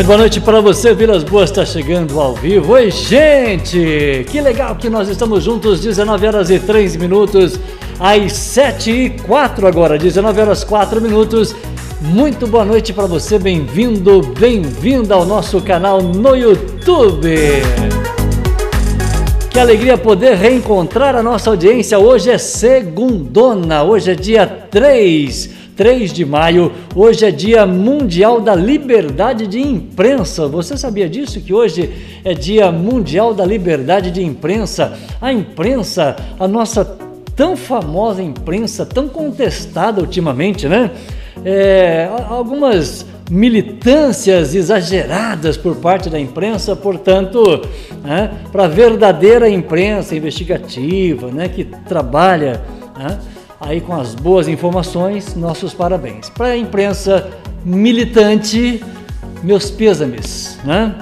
Muito boa noite para você, Vilas Boas está chegando ao vivo. Oi, gente! Que legal que nós estamos juntos, 19 horas e 3 minutos, às 7 e 4 agora, 19 horas 4 minutos. Muito boa noite para você, bem-vindo, bem-vinda ao nosso canal no YouTube. Que alegria poder reencontrar a nossa audiência. Hoje é segundona, hoje é dia 3 3 de maio. Hoje é Dia Mundial da Liberdade de Imprensa. Você sabia disso? Que hoje é Dia Mundial da Liberdade de Imprensa. A imprensa, a nossa tão famosa imprensa, tão contestada ultimamente, né? É, algumas militâncias exageradas por parte da imprensa, portanto, né, para a verdadeira imprensa investigativa, né, que trabalha né, aí com as boas informações, nossos parabéns. Para a imprensa militante, meus pêsames, né?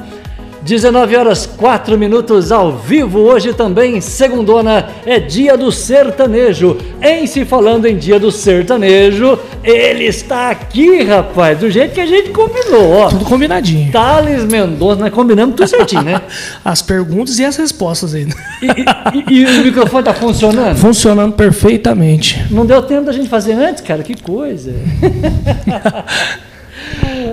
19 horas 4 minutos ao vivo, hoje também, segundona, é dia do sertanejo. Em se falando em dia do sertanejo, ele está aqui, rapaz, do jeito que a gente combinou, ó. Tudo combinadinho. Thales Mendonça, nós combinamos tudo certinho, né? as perguntas e as respostas ainda. E, e, e, o microfone tá funcionando? Funcionando perfeitamente. Não deu tempo da gente fazer antes, cara, que coisa.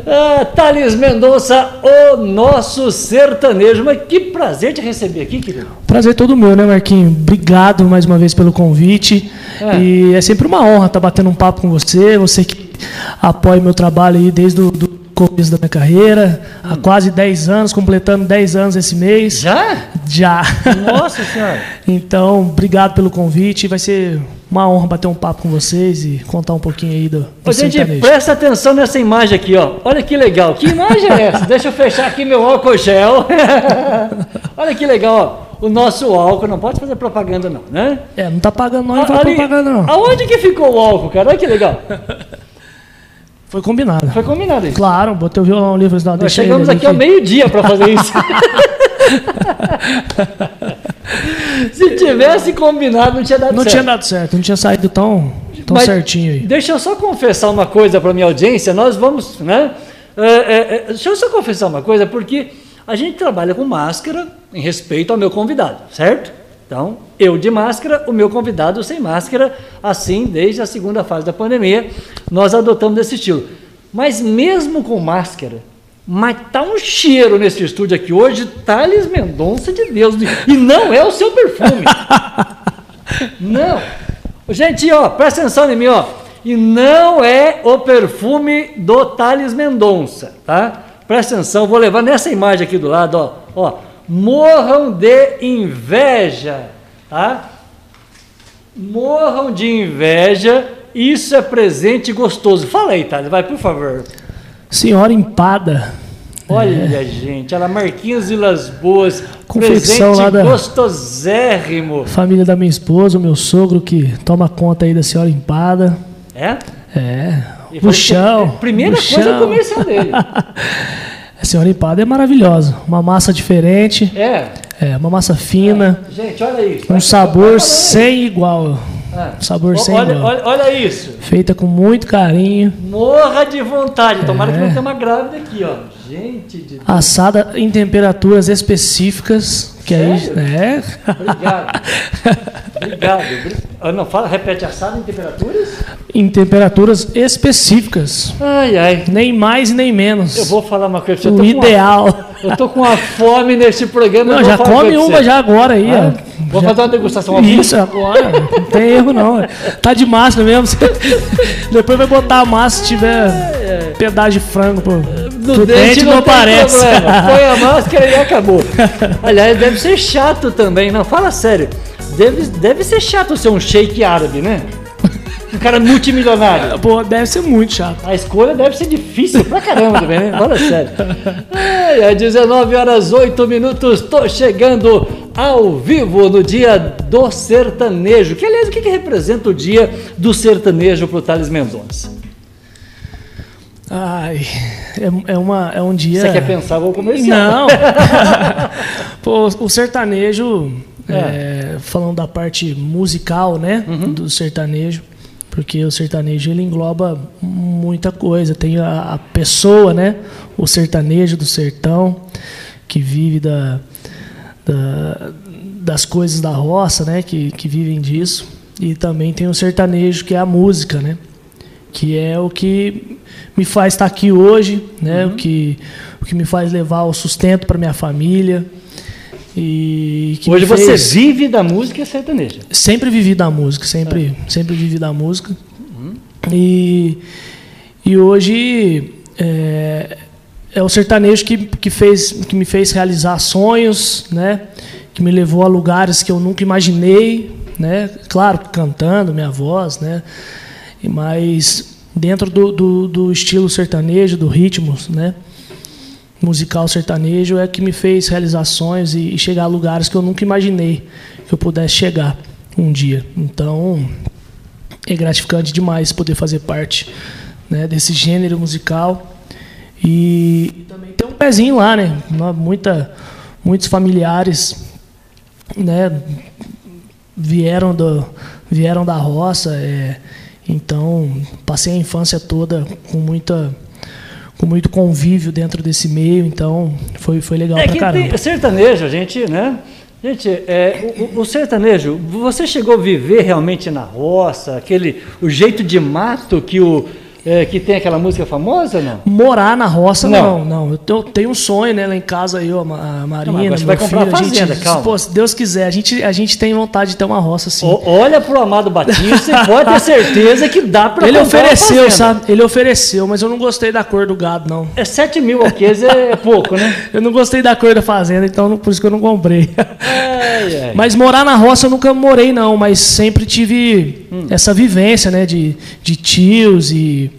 Ah, Thales Mendonça, o nosso sertanejo. Mas que prazer te receber aqui, querido. Prazer todo meu, né, Marquinho? Obrigado mais uma vez pelo convite. É. E é sempre uma honra estar batendo um papo com você. Você que apoia meu trabalho aí desde o do começo da minha carreira, hum. há quase 10 anos, completando 10 anos esse mês. Já? Já. Nossa Senhora. então, obrigado pelo convite. Vai ser uma honra bater um papo com vocês e contar um pouquinho aí do, do gente, presta atenção nessa imagem aqui, ó. Olha que legal. Que imagem é essa? Deixa eu fechar aqui meu álcool gel. Olha que legal, ó. O nosso álcool, não pode fazer propaganda não, né? É, não tá pagando não, não propaganda não. Aonde que ficou o álcool, cara? Olha que legal. Foi combinado. Foi combinado isso. Claro, botei o violão livre. Não, Nós chegamos aqui, aqui ao meio-dia para fazer isso. Se tivesse combinado, não tinha dado não certo. Não tinha dado certo, não tinha saído tão, tão Mas certinho aí. Deixa eu só confessar uma coisa para minha audiência. Nós vamos, né? É, é, é, deixa eu só confessar uma coisa, porque a gente trabalha com máscara em respeito ao meu convidado, certo? Então, eu de máscara, o meu convidado sem máscara, assim desde a segunda fase da pandemia, nós adotamos esse estilo. Mas mesmo com máscara, mas tá um cheiro nesse estúdio aqui hoje, Thales Mendonça de Deus. E não é o seu perfume. não. Gente, ó, presta atenção em mim, ó. E não é o perfume do Thales Mendonça, tá? Presta atenção, vou levar nessa imagem aqui do lado, ó. Ó, morram de inveja, tá? Morram de inveja. Isso é presente gostoso. Fala aí, Thales, vai, por favor. Senhora Empada. Olha, é. gente, ela Marquinhos Vilas Boas, Confecção presente lá da gostosérrimo. Família da minha esposa, o meu sogro que toma conta aí da senhora Empada. É? É. O chão. Primeira coisa é o comercial dele. a senhora Empada é maravilhosa. Uma massa diferente. É. É, uma massa fina. É. Gente, olha isso. Um sabor sem igual. Ah. Sabor sem olha, olha, olha, isso. Feita com muito carinho. Morra de vontade. Tomara que não é. tenha uma grávida aqui, ó. Gente de Deus. Assada em temperaturas específicas. Que Sério? aí, é. Obrigado. Obrigado. Ah, não, fala, repete assada em temperaturas? Em temperaturas específicas. Ai, ai. Nem mais nem menos. Eu vou falar uma coisa. O ideal. Uma, eu tô com uma fome nesse programa. Não, já come uma já agora aí, ah, ó. Vou já... fazer uma degustação Isso, agora. Não tem erro, não. Tá de máscara mesmo. Depois vai botar a massa se tiver é, pedaço de frango. Pô. No dente, dente não, não aparece. Põe a máscara e acabou. Aliás, deve ser chato também. Não, fala sério. Deve, deve ser chato ser um shake árabe, né? Um cara multimilionário. Pô, deve ser muito chato. A escolha deve ser difícil pra caramba também, né? Fala sério. É, às 19 horas 8 minutos, tô chegando ao vivo no dia do sertanejo. Que, aliás, o que, que representa o dia do sertanejo pro Thales Mendonça? Ai, é, é, uma, é um dia. Você quer pensar, vou comercial. Não! Pô, o sertanejo, é. É, falando da parte musical, né? Uhum. Do sertanejo, porque o sertanejo ele engloba muita coisa. Tem a, a pessoa, né? O sertanejo do sertão, que vive da, da, das coisas da roça, né? Que, que vivem disso. E também tem o sertanejo, que é a música, né? Que é o que me faz estar aqui hoje, né? Uhum. O, que, o que me faz levar o sustento para minha família. E Hoje fez... você vive da música sertaneja? Sempre vivi da música, sempre, é. sempre vivi da música. Uhum. E, e hoje é, é, o sertanejo que, que, fez, que me fez realizar sonhos, né? que me levou a lugares que eu nunca imaginei, né? claro, cantando, minha voz, né? Mas dentro do, do, do estilo sertanejo, do ritmo, né? musical sertanejo é que me fez realizações e, chegar a lugares que eu nunca imaginei que eu pudesse chegar um dia. Então, é gratificante demais poder fazer parte né, desse gênero musical. E, e, também tem um pezinho lá, né? Muita, muitos familiares né, vieram, do, vieram da roça. É, então, passei a infância toda com muita com muito convívio dentro desse meio, então foi, foi legal é pra caramba. Tem, sertanejo, a gente, né? Gente, é, o, o, sertanejo, você chegou a viver realmente na roça, aquele, o jeito de mato que o, é, que tem aquela música famosa, não? Morar na roça, não, não. não. Eu tenho um sonho, né, lá em casa, eu, a Marina, não, você vai comprar filho, fazenda, gente, calma. Pô, se Deus quiser, a gente, a gente tem vontade de ter uma roça assim. O, olha pro Amado Batista, você pode ter certeza que dá para Ele ofereceu, sabe? Ele ofereceu, mas eu não gostei da cor do gado, não. É 7 mil alqueires, é pouco, né? eu não gostei da cor da fazenda, então por isso que eu não comprei. Ai, ai. Mas morar na roça eu nunca morei, não, mas sempre tive hum. essa vivência, né, de, de tios e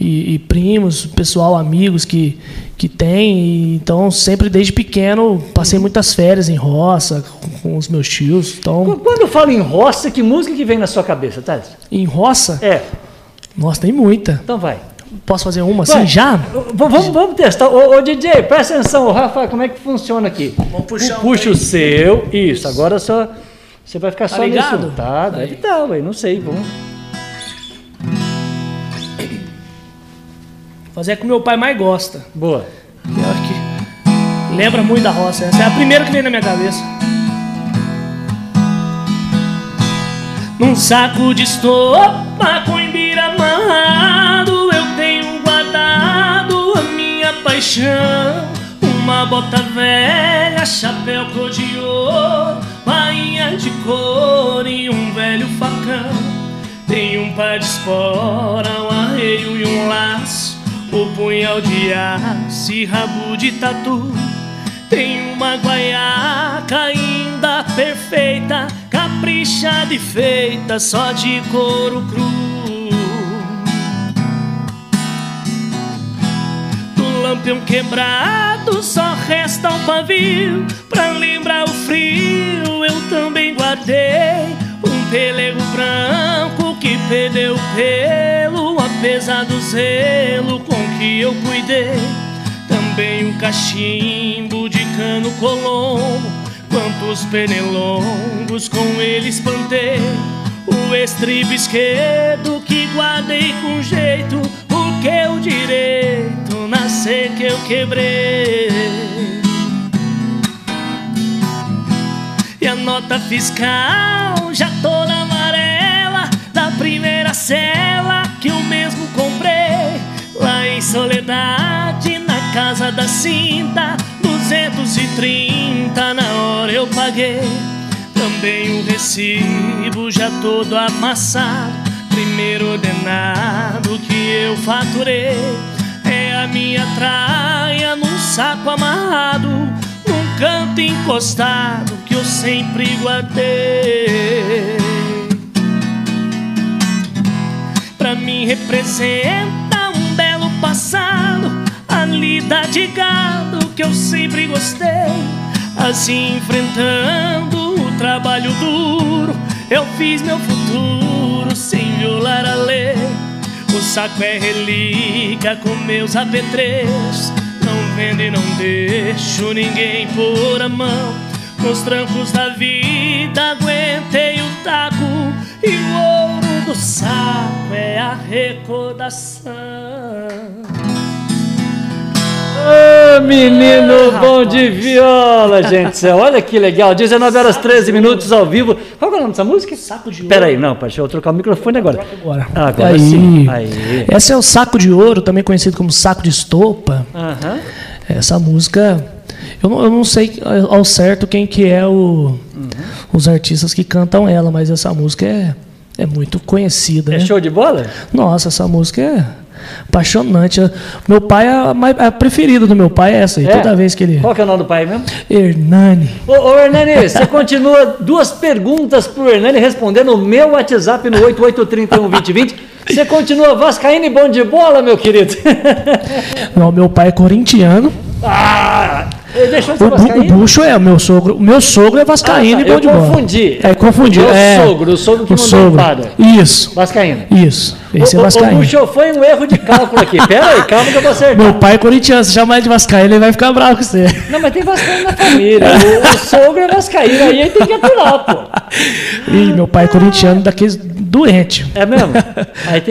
e, e primos, pessoal, amigos que, que tem. E, então, sempre desde pequeno, passei muitas férias em roça com, com, os meus tios. Então... Quando eu falo em roça, que música que vem na sua cabeça, Thales? Em roça? É. Nossa, tem muita. Então vai. Posso fazer uma assim já? Vamos, vamos testar. Ô, ô, DJ, presta atenção, ô, Rafa, como é que funciona aqui? Vamos puxar Puxa o seu. Isso, agora só. Você vai ficar tá só ligado? nisso. Tá, deve estar, tá, não sei. Vamos. Fazer é que o meu pai mais gosta. Boa. Pior que lembra muito da roça. Essa é a primeira que vem na minha cabeça. Num saco de estopa com imbira amarrado Eu tenho guardado a minha paixão Uma bota velha, chapéu cor de ouro Bainha de couro e um velho facão Tem um par de espora, um arreio e um laço o punhal de aço rabo de tatu. Tem uma guaiaca ainda perfeita Caprichada e feita só de couro cru. Do lampião quebrado só resta um pavio. Pra lembrar o frio eu também guardei Um pelego branco que perdeu pelo Apesar do zelo com que eu cuidei. Também um cachimbo de cano colombo Quantos pernilongos com ele espantei. O estribo esquerdo que guardei com jeito Porque o direito nascer que eu quebrei. E a nota fiscal já toda amarela Da primeira cela que eu mesmo comprei. Lá em Soledade, na casa da cinta 230 na hora eu paguei. Também o recibo já todo amassado Primeiro ordenado que eu faturei. É a minha traia num saco amarrado Num canto encostado que eu sempre guardei Pra mim representa passado, a lida de gado que eu sempre gostei. Assim, enfrentando o trabalho duro, eu fiz meu futuro sem violar a lei. O saco é relíquia com meus apetrechos. Não vendo e não deixo ninguém pôr a mão. Nos trancos da vida aguentei o taco e o ouro O saco é a recordação. Ô, menino bom de viola, gente. Olha que legal. 19 horas 13 minutos ao vivo. Qual é o nome dessa música? Saco de ouro. Peraí, não, deixa eu trocar o microfone agora. Agora. Agora Aí. sim. Aí. Esse é o saco de ouro, também conhecido como saco de estopa. Aham. Essa música, eu não, eu não sei ao certo quem que é o, os artistas que cantam ela, mas essa música é, é muito conhecida. É né? show de bola? Nossa, essa música é apaixonante. Meu pai, é a, mais- a preferida do meu pai é essa aí. É? Toda vez que ele... Qual que é o nome do pai mesmo? Hernani. Ô, ô Hernani, você continua duas perguntas pro Hernani responder no meu WhatsApp no 88312020. Você continua vascaíno e bom de bola, meu querido? Não, meu pai é corintiano. ah, O, o? Bucho é, o meu sogro. O meu sogro é vascaíno Ah, tá, e bom de bola. confundi. É, confundi. Meu é, sogro, o sogro que o sogro. empada. Isso, Vascaíno. isso. Esse o, é o- vascaíno. O Bucho foi um erro de cálculo aqui. Pera aí, calma que eu vou acertar. Meu pai é corintiano, se chamar ele de vascaíno, ele vai ficar bravo com você. Não, mas tem vascaíno na família. O, o sogro é vascaíno, aí ele tem que aturar, pô. Ih, meu pai é corintiano daqueles doente. É mesmo?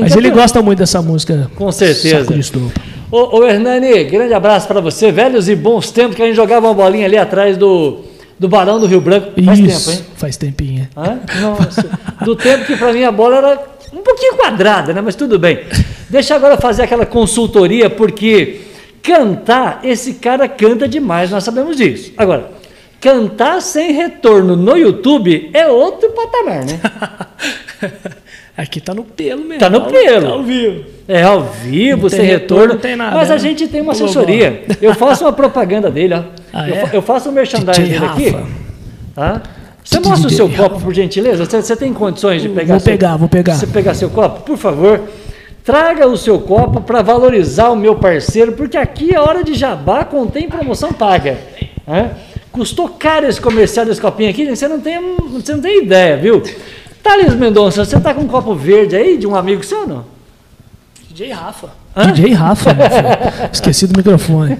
Mas ele gosta muito dessa música. Com certeza. Saco de estopa. Ô, ô Hernani, grande abraço pra você. Velhos e bons tempos que a gente jogava uma bolinha ali atrás do, do Barão do Rio Branco. Faz Isso, tempo, hein? faz tempinho. Hã? Nossa. Do tempo que pra mim a bola era um pouquinho quadrada, né? Mas tudo bem. Deixa agora fazer aquela consultoria, porque cantar, esse cara canta demais, nós sabemos disso. Agora, cantar sem retorno no YouTube é outro patamar, né? Aqui tá no pelo mesmo. Tá no pelo. Tá ao vivo. É ao vivo, Não sem retorno. retorno, não tem nada, mas a né? gente tem uma assessoria. Eu faço uma propaganda dele, ó. Ah, eu, é? fa- eu faço um merchandising dele aqui. Tá? Você mostra o seu copo, por gentileza? Você, você tem condições de pegar? Vou seu- pegar, vou pegar. Você pegar seu copo, por favor. Traga o seu copo para valorizar o meu parceiro, porque aqui é hora de jabá, contém promoção paga. né? Custou caro esse comercial desse copinho aqui, você não tem, você não tem ideia, viu? Thales Mendonça, você tá com um copo verde aí de um amigo seu não? DJ Rafa. DJ Rafa. Esqueci do microfone.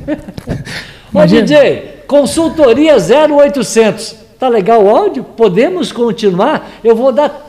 Ô. DJ, consultoria 0800. Tá legal o áudio? Podemos continuar? Eu vou dar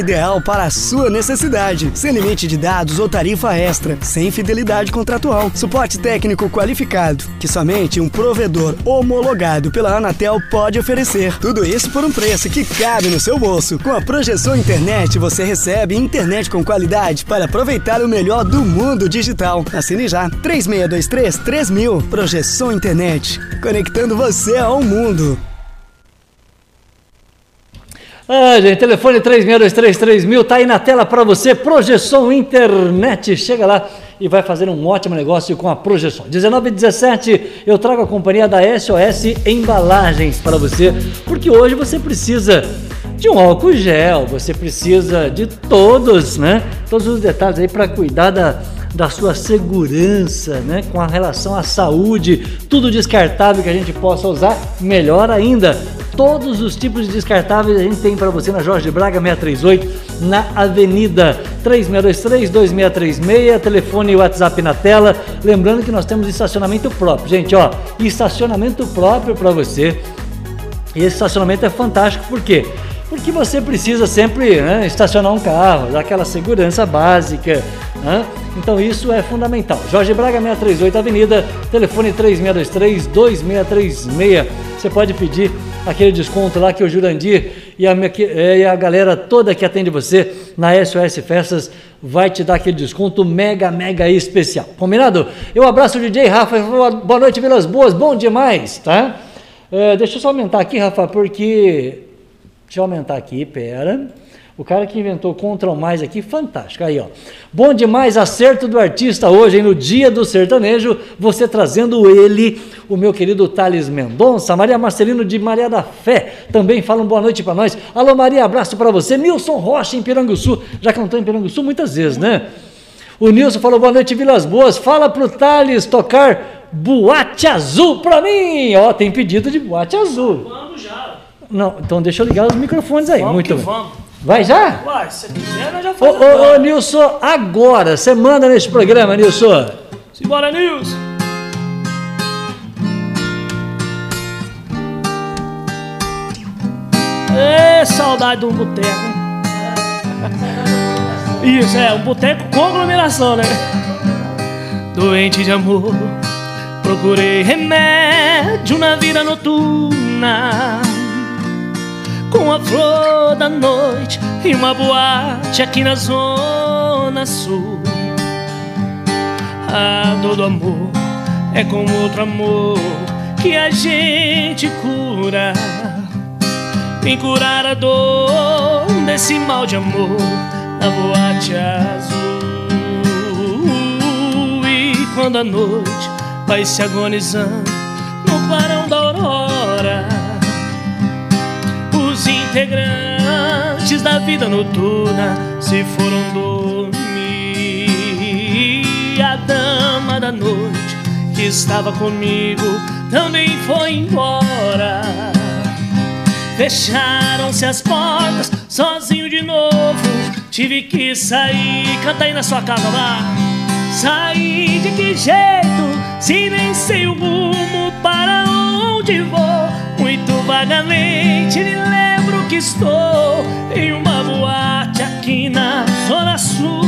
ideal para a sua necessidade, sem limite de dados ou tarifa extra, sem fidelidade contratual, suporte técnico qualificado, que somente um provedor homologado pela Anatel pode oferecer. Tudo isso por um preço que cabe no seu bolso. Com a Projeção Internet, você recebe internet com qualidade para aproveitar o melhor do mundo digital. Assine já. 3623 3000. Projeção Internet. Conectando você ao mundo. Ah, gente, telefone 36233000 tá aí na tela para você. Projeção Internet. Chega lá e vai fazer um ótimo negócio com a Projeção. 19 e 17, eu trago a companhia da SOS Embalagens para você, porque hoje você precisa de um álcool gel, você precisa de todos, né? Todos os detalhes aí para cuidar da da sua segurança, né, com a relação à saúde, tudo descartável que a gente possa usar, melhor ainda. Todos os tipos de descartáveis a gente tem para você na Jorge Braga 638, na Avenida 3623-2636, telefone e WhatsApp na tela. Lembrando que nós temos estacionamento próprio. Gente, ó, estacionamento próprio para você. E esse estacionamento é fantástico, por quê? Porque você precisa sempre né, estacionar um carro, dar aquela segurança básica. né? Então isso é fundamental. Jorge Braga 638 Avenida, telefone 3623-2636. Você pode pedir aquele desconto lá que o Jurandir e a, minha- eh, e a galera toda que atende você na SOS Festas vai te dar aquele desconto mega, mega especial. Combinado? Eu abraço o DJ Rafa. Boa noite, Vilas Boas. Bom demais, tá? Eh, deixa eu só aumentar aqui, Rafa, porque Deixa eu aumentar aqui, pera. O cara que inventou Control Mais aqui, fantástico. Aí, ó. Bom demais, acerto do artista hoje, hein? No dia do sertanejo, você trazendo ele, o meu querido Thales Mendonça, Maria Marcelino de Maria da Fé, também falam boa noite para nós. Alô, Maria, abraço para você. Nilson Rocha, em Piranguçu. Já cantou em Piranguçu muitas vezes, né? O Nilson falou boa noite, Vilas Boas. Fala pro Thales tocar Boate Azul pra mim. Ó, tem pedido de Boate Azul. Vamos já. Não, então deixa eu ligar os microfones aí. Vamos Muito bem. vamos. Vai já? Uai, se quiser, nós já Ô, fazemos. ô, ô, Nilson, agora, você manda nesse programa, Nilson. Simbora, Nilson. Ê, saudade de um boteco. hein? Isso, é, um boteco com aglomeração, né? Doente de amor, procurei remédio na vida noturna. Com a flor da noite e uma boate aqui na zona sul. A dor do amor é com outro amor que a gente cura. Vem curar a dor desse mal de amor na boate azul. E quando a noite vai se agonizando integrantes da vida noturna se foram dormir. A dama da noite que estava comigo também foi embora. Fecharam-se as portas, sozinho de novo. Tive que sair, canta aí na sua casa lá. Sair de que jeito, se nem sei o rumo para onde vou. Muito vagamente me lembro estou em uma boate aqui na Zona Sul.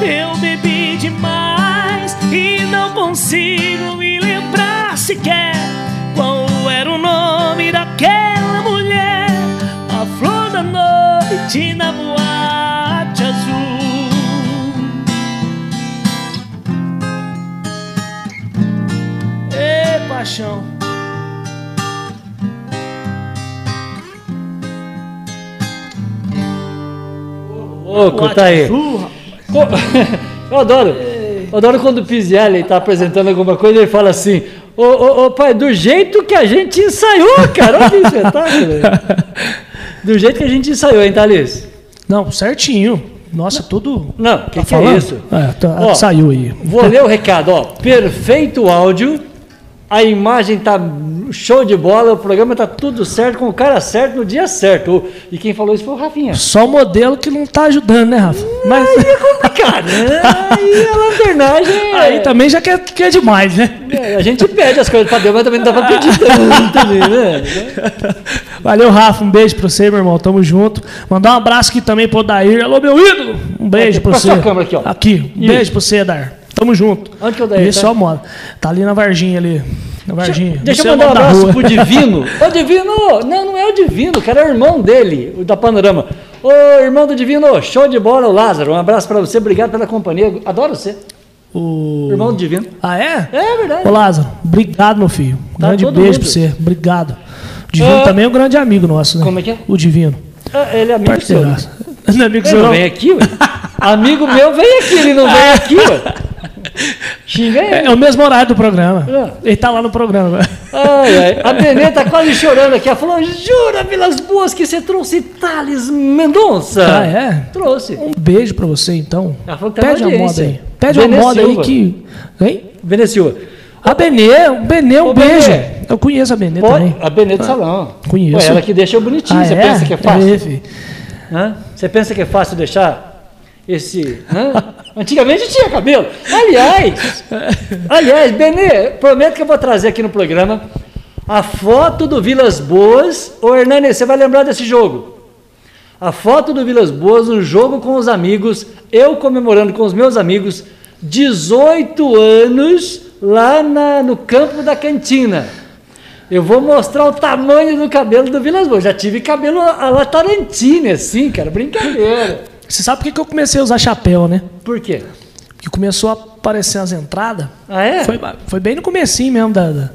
Eu bebi demais e não consigo me lembrar sequer qual era o nome daquela mulher. A flor da noite na boate azul. Paixão. Boate tá aí. Eu adoro. Eu adoro quando o Pizielli está apresentando alguma coisa e ele fala assim: Ô, ô, ô, pai, do jeito que a gente ensaiou, cara. Olha que espetáculo. Do jeito que a gente ensaiou, hein, Thalys? Não, certinho. Nossa, tudo. Não, o que, Tá que é isso? É, tá- Ó, saiu aí. Vou ler o recado, ó. Perfeito áudio, a imagem tá show de bola, o programa tá tudo certo, com o cara certo no dia certo. E quem falou isso foi o Rafinha. Só o modelo que não tá ajudando, né, Rafa? Mas Aí é complicado, né? Aí a lanternagem. é- aí também já quer, quer demais, né? é, a gente pede as coisas pra Deus, mas também não dá pra pedir tanto, né? Valeu, Rafa. Um beijo pra você, meu irmão. Tamo junto. Mandar um abraço aqui também pro Dair. Alô, meu ídolo. Um beijo Aqui, pra pra você. sua câmera aqui, ó. Aqui. Um Isso. beijo pra você, Dar. Tamo junto. Onde que é o Dair, Esse tá? só moda. Tá ali na Varginha ali. Na Varginha. Deixa Não eu sei mandar um abraço pro Divino. Ô, Divino! Não, não é o Divino, cara, é o irmão dele, o da Panorama. Ô, irmão do Divino, show de bola, o Lázaro. Um abraço pra você, obrigado pela companhia. Adoro você, O... irmão do Divino. Ah, é? É verdade. Ô, Lázaro, obrigado, meu filho. Tá grande beijo mundo. pra você. Obrigado. O Divino Ah. também é um grande amigo nosso, né? Como é que é? O Divino. Ah, Ele é amigo seu. né? Parceiraço. Não é amigo Ele seu, não? vem aqui, ué. Amigo meu vem aqui, ele não vem aqui, ué. Xinga É, ele. é o mesmo horário do programa. Ah. Ele tá lá no programa. Ai, ai. A Benê tá quase chorando aqui. Ela falou: Jura, Vilas Boas, que você trouxe Thales Mendonça? Ah, é? Trouxe. Um beijo pra você, então. Ela falou que tá Pede uma moda aí. Pede Benê uma moda aí Silva. que. Hein? Benê Silva. A Benê, o Benê, um Ô, beijo. Benê. Eu conheço a Benê Pode, também. a Benê do Salão. conheço. Ué, ela que deixa eu bonitinho. Ah, você é? pensa que é fácil? É, filho. Hã? Você pensa que é fácil deixar esse. hã? Antigamente tinha cabelo. Aliás, aliás, Benê, prometo que eu vou trazer aqui no programa a foto do Vilas Boas. Ô Hernani, você vai lembrar desse jogo. A foto do Vilas Boas, um jogo com os amigos, eu comemorando com os meus amigos, 18 anos lá na- no campo da cantina. Eu vou mostrar o tamanho do cabelo do Vilas Boas. Já tive cabelo a la Tarantino, assim, cara, brincadeira. Você sabe por que que eu comecei a usar chapéu, né? Por quê? Porque começou a aparecer as entradas. Ah, é? Foi, foi bem no comecinho mesmo da, da-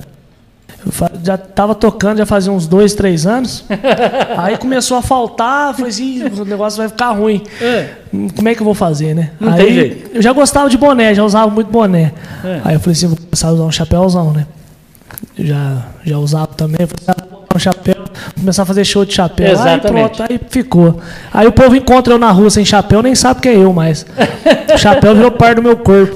Já tava tocando, já fazia uns dois, três anos. aí começou a faltar, falei assim, o negócio vai ficar ruim. É. Como é que eu vou fazer, né? Não aí eu já gostava de boné, já usava muito boné. É. Aí eu falei assim, vou começar a usar um chapéuzão, né? já, já usava também, falei, um chapéu, começar a fazer show de chapéu. Exatamente. Aí pronto, aí ficou. Aí o povo encontra eu na rua sem chapéu, nem sabe que é eu mais. o chapéu virou parte do meu corpo.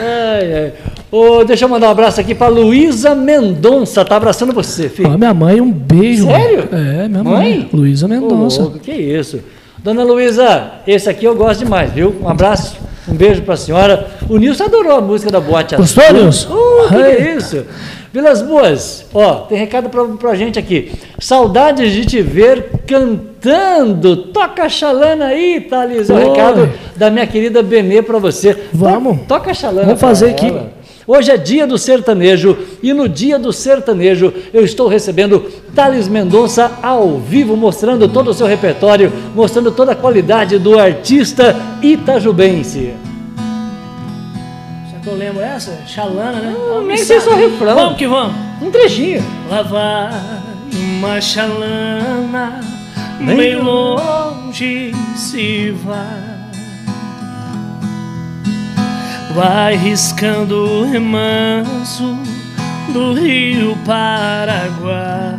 ai, ai. Oh, deixa eu mandar um abraço aqui para Luísa Mendonça, tá abraçando você, filho. Ah, minha mãe, um beijo. Sério? É, minha mãe. mãe? Luísa Mendonça. Oh, que isso. Dona Luísa, esse aqui eu gosto demais, viu? Um abraço, um beijo para a senhora. O Nilson adorou a música da Boate Gostou, Nilson? Uh, que é isso? Vilas Boas, ó, tem recado pra, pra gente aqui. Saudades de te ver cantando. Toca xalana aí, Thales. O recado da minha querida Benê para você. Vamos. Toca xalana. Vamos fazer aqui. Hoje é dia do sertanejo e no dia do sertanejo eu estou recebendo Thales Mendonça ao vivo, mostrando todo o seu repertório, mostrando toda a qualidade do artista itajubense. Eu lembro essa? Xalana, né? Não, nem sei só refrão. Vamos que vamos. Um trechinho. Lá vai uma xalana, bem, bem longe se vai. Vai riscando o remanso do rio Paraguai.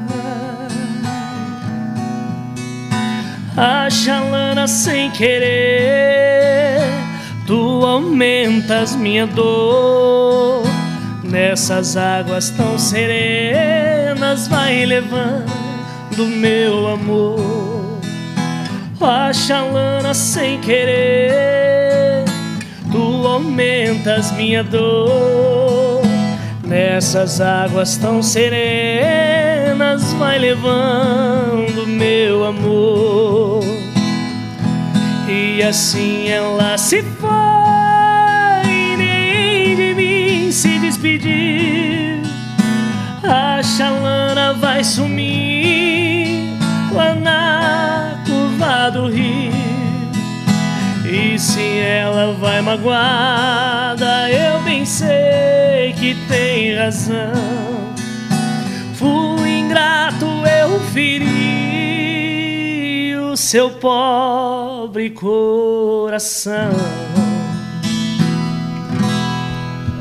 A xalana sem querer Tu aumentas minha dor nessas águas tão serenas, vai levando meu amor. A chalana sem querer, aumentas minha dor nessas águas tão serenas, vai levando meu amor. E assim ela se foi, nem de mim se despedir. A chalana vai sumir lá na curva do rio. Se ela vai magoada, eu bem sei que tem razão. Fui ingrato, eu feri seu pobre coração.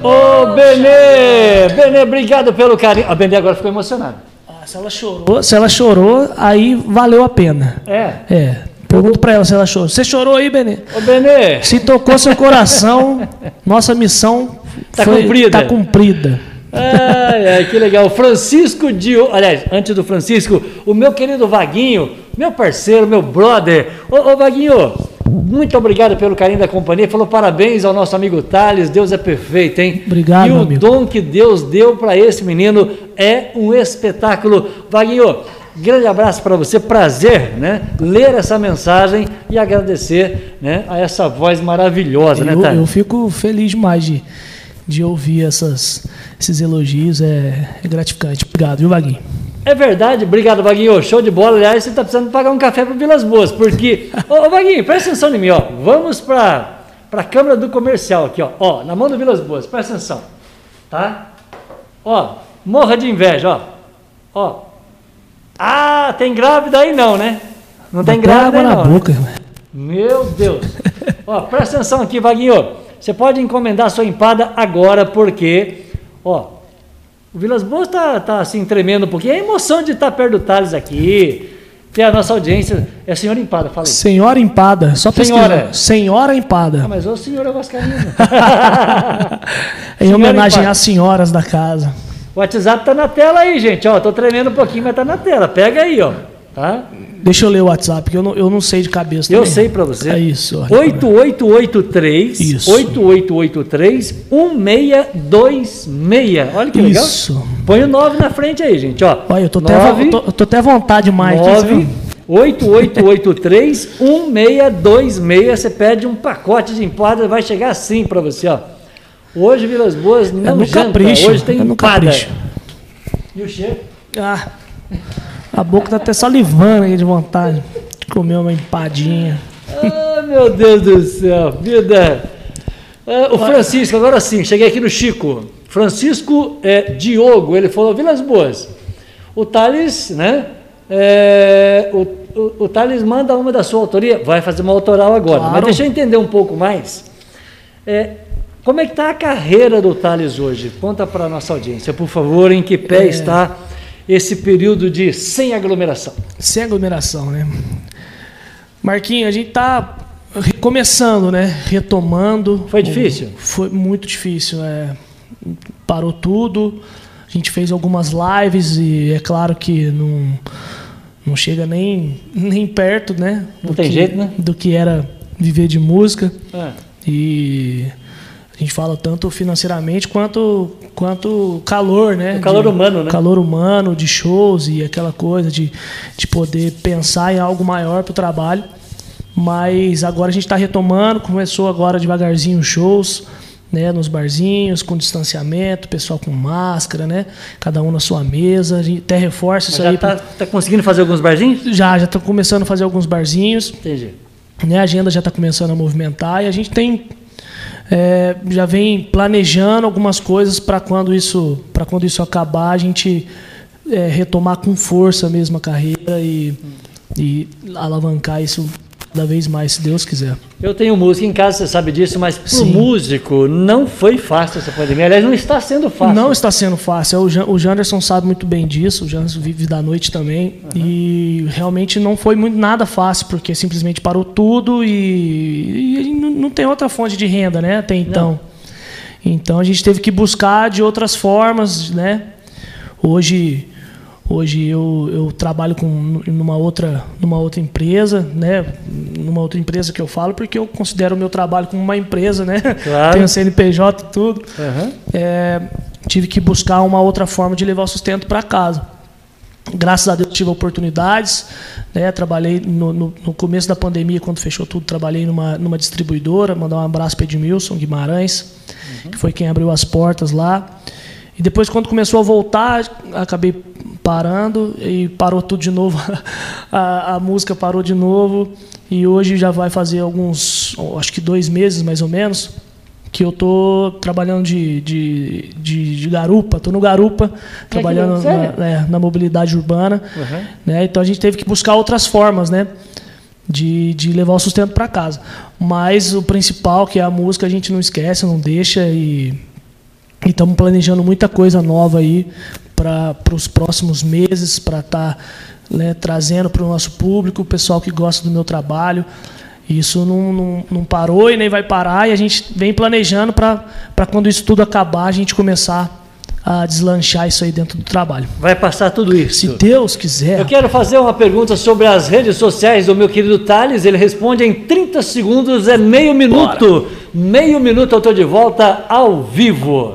Ô oh, Benê! Benê, obrigado pelo carinho. A Benê agora ficou emocionada. Ah, se ela chorou, se ela chorou, aí valeu a pena. É. É. Pergunto para ela se ela chorou. Você chorou aí, Benê? Ô, Benê! Se tocou seu coração, nossa missão tá foi, cumprida. Tá cumprida. Ai, ai, que legal. Francisco Diogo, aliás, antes do Francisco, o meu querido Vaguinho, meu parceiro, meu brother. Ô, ô Vaguinho, muito obrigado pelo carinho da companhia. Falou parabéns ao nosso amigo Thales. Deus é perfeito, hein? Obrigado, E o amigo. dom que Deus deu para esse menino é um espetáculo. Vaguinho, grande abraço para você. Prazer, né? Ler essa mensagem e agradecer, né? A essa voz maravilhosa, né, eu, né, Thales? Eu fico feliz demais de, de ouvir essas, esses elogios. É, é gratificante. Obrigado, viu, Vaguinho? É verdade, obrigado, Vaguinho. Show de bola. Aliás, você está precisando pagar um café para Vilas Boas, porque. ô, ô, Vaguinho, presta atenção em mim, ó. Vamos para a Câmara do Comercial aqui, ó. Ó, na mão do Vilas Boas, presta atenção. Tá? Ó, morra de inveja, ó. Ó. Ah, tem grávida aí não, né? Não tem grávida aí não. na né? boca. Meu Deus. ó, presta atenção aqui, Vaguinho. Você pode encomendar sua empada agora, porque, ó, o Vilas Boas está tá, assim tremendo um pouquinho. É a emoção de estar tá perto do Thales aqui. Ter a nossa audiência. É a senhora Empada, fala aí. Senhora Empada, só senhora. Senhora Empada. Ah, mas o senhor é Vascaíno. em homenagem Empada. às senhoras da casa. O WhatsApp tá na tela aí, gente. Ó, tô tremendo um pouquinho, mas tá na tela. Pega aí, ó. Tá? Deixa eu ler o WhatsApp, que eu não, eu não sei de cabeça. Eu sei para você. É isso. 8883 isso. 8883 1626. Olha que legal. Isso. Põe o 9 na frente aí, gente. Ó, Olha, eu tô, 9, até, tô, eu tô até vontade mais. 9, 8883 1626. Você pede um pacote de empada, vai chegar assim para você, ó. Hoje Vilas Boas não é no janta. Capricho. Hoje tem é empada. E o cheiro? Ah. A boca tá até salivando aí de vontade de comer uma empadinha. Ah, meu Deus do céu, vida. Ah, o Francisco, agora sim, cheguei aqui no Chico. Francisco é, Diogo, ele falou Vilas Boas. O Thales, né? É, o, o, o Thales manda uma da sua autoria, vai fazer uma autoral agora, Claro. mas deixa eu entender um pouco mais. É, como é que está a carreira do Thales hoje? Conta para a nossa audiência, por favor, em que pé É. está esse período de sem aglomeração. Sem aglomeração, né? Marquinhos, a gente tá recomeçando, né? Retomando. Foi difícil? Foi muito difícil, é. Parou tudo. A gente fez algumas lives e é claro que não, não chega nem, nem perto, né? Não do tem que- jeito, né? Do que era viver de música. Ah, E a gente fala tanto financeiramente quanto quanto calor, né? O calor De- humano, né? Calor humano de shows e aquela coisa de, de poder pensar em algo maior para o trabalho. Mas agora a gente está retomando, começou agora devagarzinho os shows, né? Nos barzinhos, com distanciamento, pessoal com máscara, né? Cada um na sua mesa. A gente até reforça isso já aí. está pra- conseguindo fazer alguns barzinhos? Já, já tô começando a fazer alguns barzinhos Entendi. né? A agenda já está começando a movimentar e a gente tem é, já vem planejando algumas coisas para quando isso para quando isso acabar a gente é, retomar com força mesmo a carreira e, e alavancar isso cada vez mais, se Deus quiser. Eu tenho música em casa, você sabe disso, mas para o músico não foi fácil essa pandemia. Aliás, não está sendo fácil. Não está sendo fácil. O, Jan, o Janderson sabe muito bem disso. O Janderson vive da noite também. E realmente não foi muito nada fácil, porque simplesmente parou tudo e, e não, não tem outra fonte de renda, né? Até então. Então a gente teve que buscar de outras formas, né? Hoje, hoje eu, eu trabalho com numa outra, numa outra empresa, né? Numa outra empresa que eu falo, porque eu considero o meu trabalho como uma empresa, né? Claro. Tenho CNPJ e tudo Aham. é, tive que buscar uma outra forma de levar o sustento para casa. Graças a Deus tive oportunidades, né? Trabalhei no, no- no começo da pandemia, quando fechou tudo, trabalhei numa, numa distribuidora, mandar um abraço para Edmilson Guimarães, que foi quem abriu as portas lá. E depois, quando começou a voltar, acabei parando e parou tudo de novo. a, a música parou de novo. E hoje já vai fazer alguns, acho que dois meses mais ou menos, que eu tô trabalhando de, de, de, de garupa, tô no garupa, trabalhando sério? na, é, na mobilidade urbana. Uhum. Né? Então a gente teve que buscar outras formas, né? De, de levar o sustento para casa. Mas o principal, que é a música, a gente não esquece, não deixa e estamos planejando muita coisa nova aí para os próximos meses, para estar trazendo para o nosso público, o pessoal que gosta do meu trabalho. Isso não, não, não parou e nem vai parar, e a gente vem planejando para quando isso tudo acabar, a gente começar a deslanchar isso aí dentro do trabalho. Vai passar tudo isso. Se Deus quiser. Eu quero fazer uma pergunta sobre as redes sociais do meu querido Thales. Ele responde em 30 segundos, é meio minuto. Meio minuto eu estou de volta ao vivo.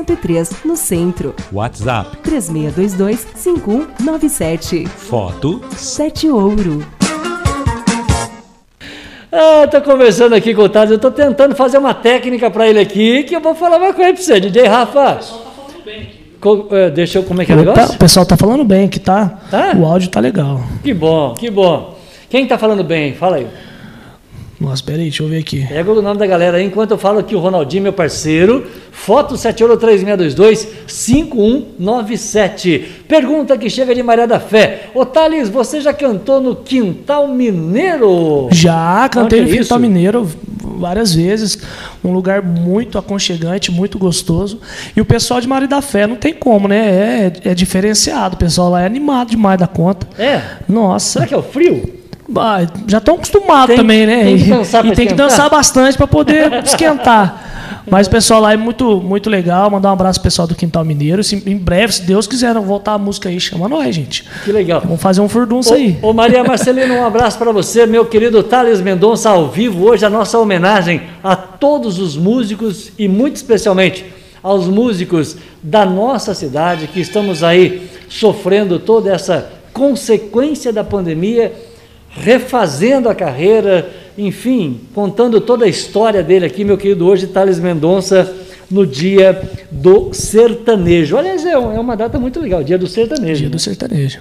103, no centro. WhatsApp. 3622 5197. Foto 7 Ouro. Ah, tô conversando aqui com o Thales, eu tô tentando fazer uma técnica para ele aqui, que eu vou falar uma coisa para você, DJ Rafa. Co- é, deixa eu, como é que é o Tá- negócio? o pessoal tá falando bem que tá. Tá? O áudio tá legal. Que bom, que bom. Quem tá falando bem? Fala aí. Nossa, peraí, deixa eu ver aqui. Pega o nome da galera aí, enquanto eu falo aqui o Ronaldinho, meu parceiro. Foto 7 ouro 3622 5197. Pergunta que chega de Maria da Fé. Ô Thales, você já cantou no Quintal Mineiro? Já cantei Onde no é Quintal? Mineiro várias vezes. Um lugar muito aconchegante, muito gostoso. E o pessoal de Maria da Fé não tem como, né? É, é diferenciado. O pessoal lá é animado demais da conta. É? Nossa. Será que é o frio? Ah, já estão acostumados Tem- também, né? tem que E- dançar e tem que dançar bastante para poder esquentar. Mas o pessoal lá é muito, muito legal. Mandar um abraço pro pessoal do Quintal Mineiro. Se- em breve, se Deus quiser voltar a música aí, chama nós, gente. Que legal. Vamos fazer um furdunço aí. Ô, Maria Marcelino, um abraço para você, meu querido Thales Mendonça, ao vivo. Hoje a nossa homenagem a todos os músicos e muito especialmente aos músicos da nossa cidade que estamos aí sofrendo toda essa consequência da pandemia, refazendo a carreira, enfim, contando toda a história dele aqui, meu querido hoje, Thales Mendonça, no dia do sertanejo. Aliás, é, é uma data muito legal, dia do sertanejo. Dia né? do sertanejo.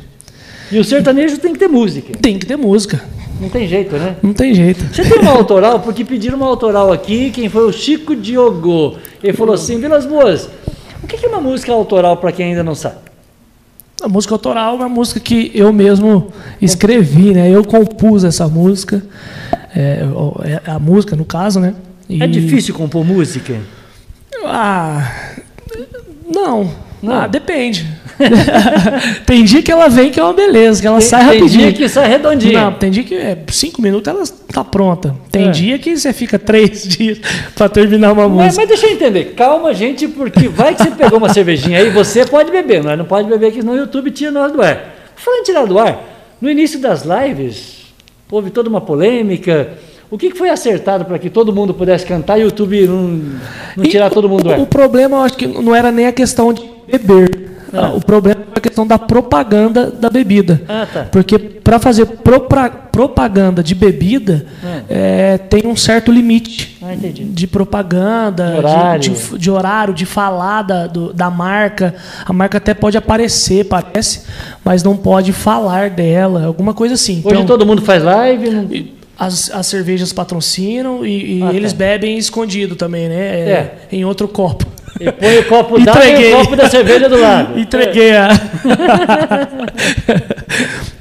E o sertanejo tem que ter música. Tem que ter música. Não tem jeito, né? Não tem jeito. Você tem uma autoral? Porque pediram uma autoral aqui, quem foi o Chico Diogo. Ele falou assim, Vilas Boas, o que é uma música autoral para quem ainda não sabe? A música autoral é uma música que eu mesmo escrevi, né? Eu compus essa música, é, é a música no caso, né? E... É difícil compor música? Ah, não. Não. Ah, depende. tem dia que ela vem que é uma beleza, que ela tem, sai rapidinho. Tem dia que sai redondinha. Não, tem dia que é cinco minutos ela está pronta. Tem é. dia que você fica três dias para terminar uma mas, música. Mas deixa eu entender, calma, gente, porque vai que você pegou uma cervejinha aí, você pode beber, mas não pode beber aqui no YouTube tira nós do ar. Falando em tirar do ar, no início das lives houve toda uma polêmica. O que foi acertado para que todo mundo pudesse cantar e o YouTube não, não tirar e todo mundo do ar? O problema, eu acho que não era nem a questão de beber. Ah. O problema é a questão da propaganda da bebida. Ah, tá. Porque para fazer propaganda de bebida, ah. é, tem um certo limite ah, de propaganda, de horário, de, de, de, horário, de falar da, do, da marca. A marca até pode aparecer, parece, mas não pode falar dela, alguma coisa assim. Hoje então, todo mundo faz live. Não... As, as cervejas patrocinam e, e Ah, eles tá. bebem escondido também, né? É, É. Em outro copo. E põe o copo d'água e Entreguei. o copo da cerveja do lado. Entreguei a.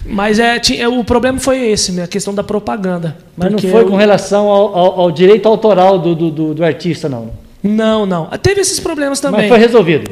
Mas é, é, o problema foi esse, né, a questão da propaganda. Mas não foi eu- com relação ao, ao- ao direito autoral do, do, do- do artista, não. Não, não. Teve esses problemas Mas também. foi resolvido.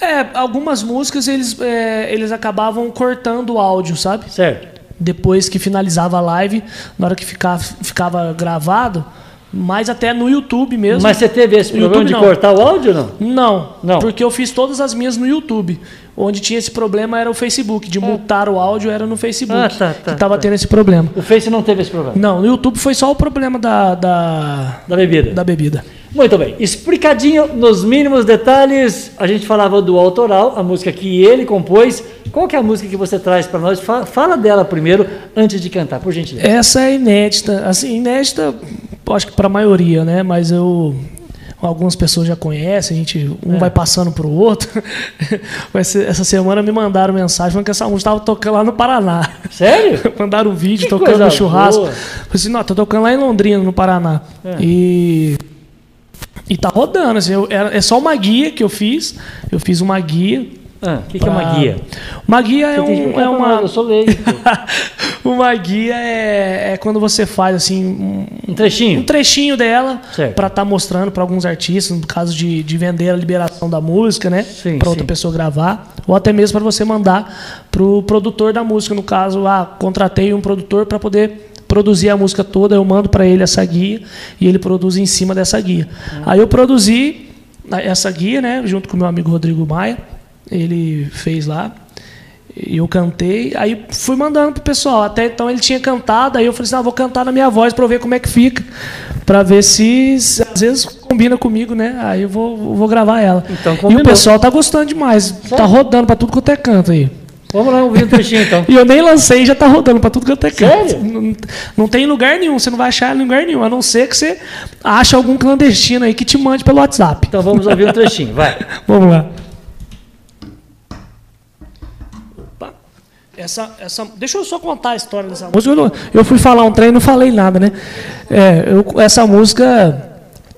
É, algumas músicas eles, é, eles acabavam cortando o áudio, sabe? Certo. Depois que finalizava a live, na hora que ficava, ficava gravado, mas até no YouTube mesmo. Mas você teve esse No problema YouTube, de não. cortar o áudio, não? Não, Não. porque eu fiz todas as minhas no YouTube. Onde tinha esse problema era o Facebook. De multar o áudio era no Facebook. Ah, tá, tá, que tava tá. tendo esse problema. O Face não teve esse problema. Não, no YouTube foi só o problema da, da, Da bebida. da bebida. Muito bem. Explicadinho nos mínimos detalhes. A gente falava do autoral, a música que ele compôs. Qual que é a música que você traz para nós? Fa- Fala dela primeiro, antes de cantar, por gentileza. Essa é inédita. Assim, inédita, acho que para a maioria, né? Mas eu. Algumas pessoas já conhecem, a gente um É. vai passando para o outro. Essa semana me mandaram mensagem falando que essa música estava tocando lá no Paraná. Sério? Mandaram um vídeo Que tocando no churrasco. boa. Falei assim, não, tô tocando lá em Londrina, no Paraná. É. E. E tá rodando, assim, eu- era- é só uma guia que eu fiz. Eu fiz uma guia. Ah, O que, que é uma pra- guia? Uma guia é, um, é pra uma. Eu sou leigo. uma guia é, é quando você faz assim um, Um trechinho. um trechinho dela para estar mostrando para alguns artistas, no caso de, de vender a liberação da música, né? Para outra sim. pessoa gravar, ou até mesmo para você mandar pro produtor da música, no caso, ah, contratei um produtor para poder produzir a música toda, eu mando para ele essa guia e ele produz em cima dessa guia. Aí eu produzi essa guia, né, junto com meu amigo Rodrigo Maia, ele fez lá. E eu cantei, aí fui mandando pro pessoal. Até então ele tinha cantado, aí eu falei assim: ah, vou cantar na minha voz para ver como é que fica. Para ver se, se às vezes combina comigo, né? Aí eu vou, vou gravar ela. Então e o pessoal tá gostando demais. Tá rodando para tudo quanto é canto aí. Vamos lá ouvir um trechinho então. E eu nem lancei já tá rodando para tudo quanto é canto. Sério? Não, não tem em lugar nenhum, você não vai achar em lugar nenhum, a não ser que você ache algum clandestino aí que te mande pelo WhatsApp. Então vamos ouvir um trechinho, vai. Vamos lá. Essa, essa, deixa eu só contar a história dessa música. Eu, não- eu fui falar um trem e não falei nada, né? É, eu- essa música,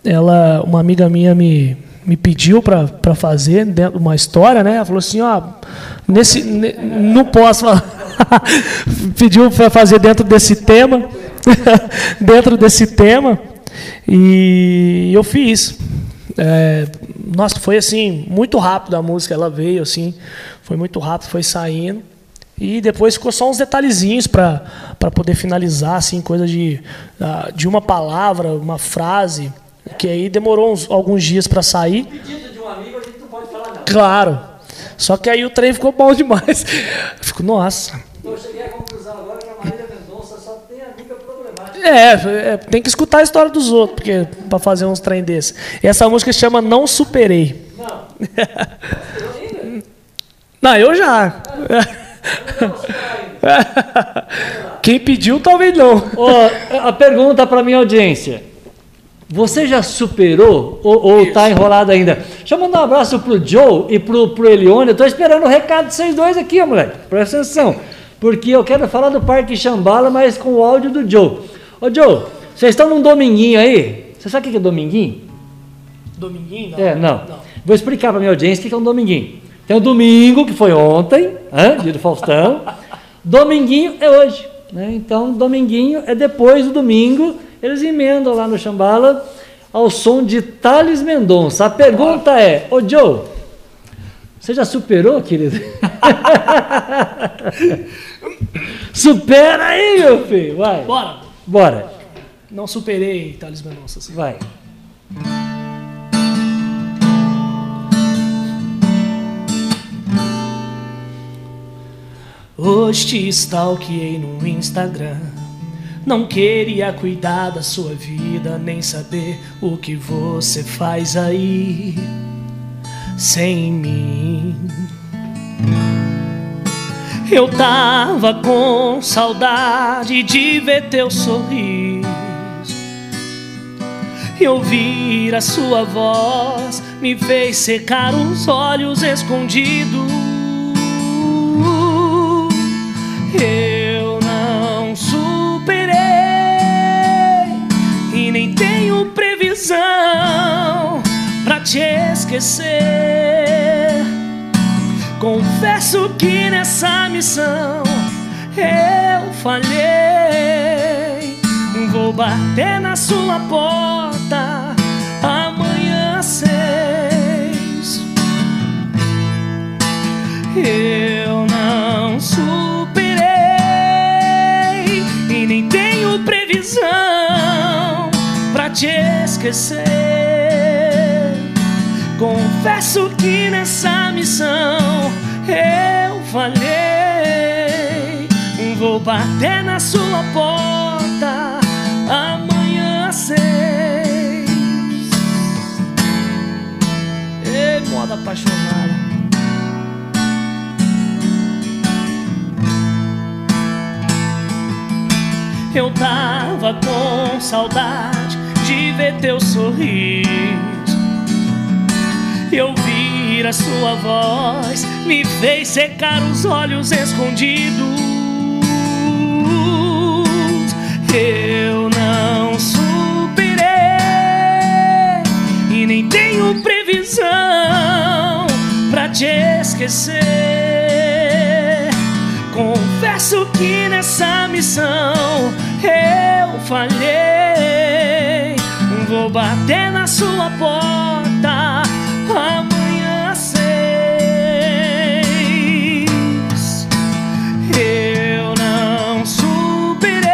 ela, uma amiga minha me, me pediu para fazer dentro de uma história, né? Ela falou assim, ó, nesse, ne- não posso pediu para fazer dentro desse tema, dentro desse tema, e eu fiz. É, nossa, foi assim, muito rápido a música, ela veio assim, foi muito rápido, foi saindo. E depois ficou só uns detalhezinhos para poder finalizar, assim, coisa de, ah, de uma palavra, uma frase, que aí demorou uns- alguns dias para sair. Pedido de um amigo, a gente não pode falar nada. Claro. Só que aí o trem ficou bom demais. Fico, nossa. Eu cheguei à conclusão agora que a Marília Mendonça só tem amiga problemática. É, é, tem que escutar a história dos outros, porque para fazer uns trem desses. Essa música se chama Não Superei. Não, eu já. Quem pediu, talvez não. Ó, a pergunta para minha audiência. Você já superou ou, ou tá enrolado ainda? Deixa eu mandar um abraço pro Joe e pro, pro Elione. Eu tô esperando o recado de vocês dois aqui, ó, moleque. Presta atenção. Porque eu quero falar do Parque Xambala, mas com o áudio do Joe. Ô, Joe, vocês estão num dominguinho aí? Você sabe o que é dominguinho? Dominguinho? Não. É, não. Vou explicar para minha audiência o que é um dominguinho. Tem o domingo, que foi ontem, hein, dia do Faustão. Dominguinho é hoje. Né? Então, dominguinho é depois do domingo. Eles emendam lá no Xambala ao som de Thales Mendonça. A pergunta é, ô Joe, você já superou, querido? Supera aí, meu filho. Vai. Bora. Bora. Não superei Thales Mendonça. Assim. Vai. Hoje te stalkeei no Instagram. Não queria cuidar da sua vida, nem saber o que você faz aí sem mim. Eu tava com saudade de ver teu sorriso e ouvir a sua voz me fez secar os olhos escondidos. Previsão pra te esquecer. Confesso que nessa missão eu falhei. Vou bater na sua porta amanhã seis. Eu esquecer. Confesso que nessa missão eu falhei. Vou bater na sua porta amanhã às seis. Ei, moda apaixonada. Eu tava com saudade de ver teu sorriso e ouvir a sua voz me fez secar os olhos escondidos. Eu não superei e nem tenho previsão pra te esquecer. Confesso que nessa missão eu falhei. Vou bater na sua porta amanhã às seis. Eu não superei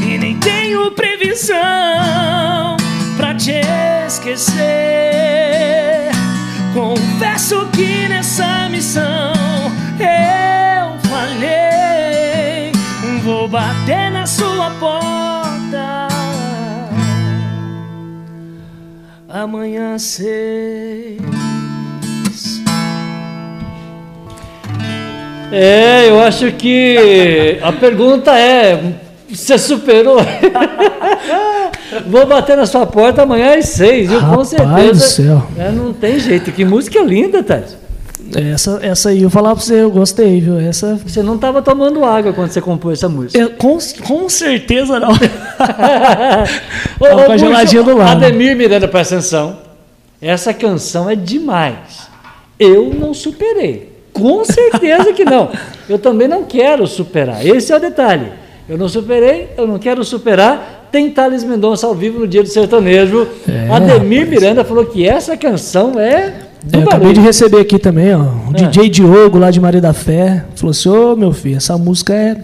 e nem tenho previsão pra te esquecer. Confesso que nessa missão eu falhei. Vou bater na sua porta amanhã seis. É, eu acho que a pergunta é: você superou? Vou bater na sua porta amanhã às seis, viu? Com certeza. do céu. É, não tem jeito. Que música linda, Tati. Essa, essa aí eu falar pra você, eu gostei, viu? Essa. Você não estava tomando água quando você compôs essa música. eu- com, com certeza não. Tava com a geladinha do lado. Ademir Miranda, presta atenção. Essa canção é demais. Eu não superei. Com certeza que não. Eu também não quero superar. Esse é o detalhe. Eu não superei, eu não quero superar. Tem Thales Mendonça ao vivo no Dia do Sertanejo. É, Ademir rapaz. Miranda falou que essa canção é É, acabei de receber aqui também, ó. O É. DJ Diogo, lá de Maria da Fé, falou assim: Ô meu filho, essa música é,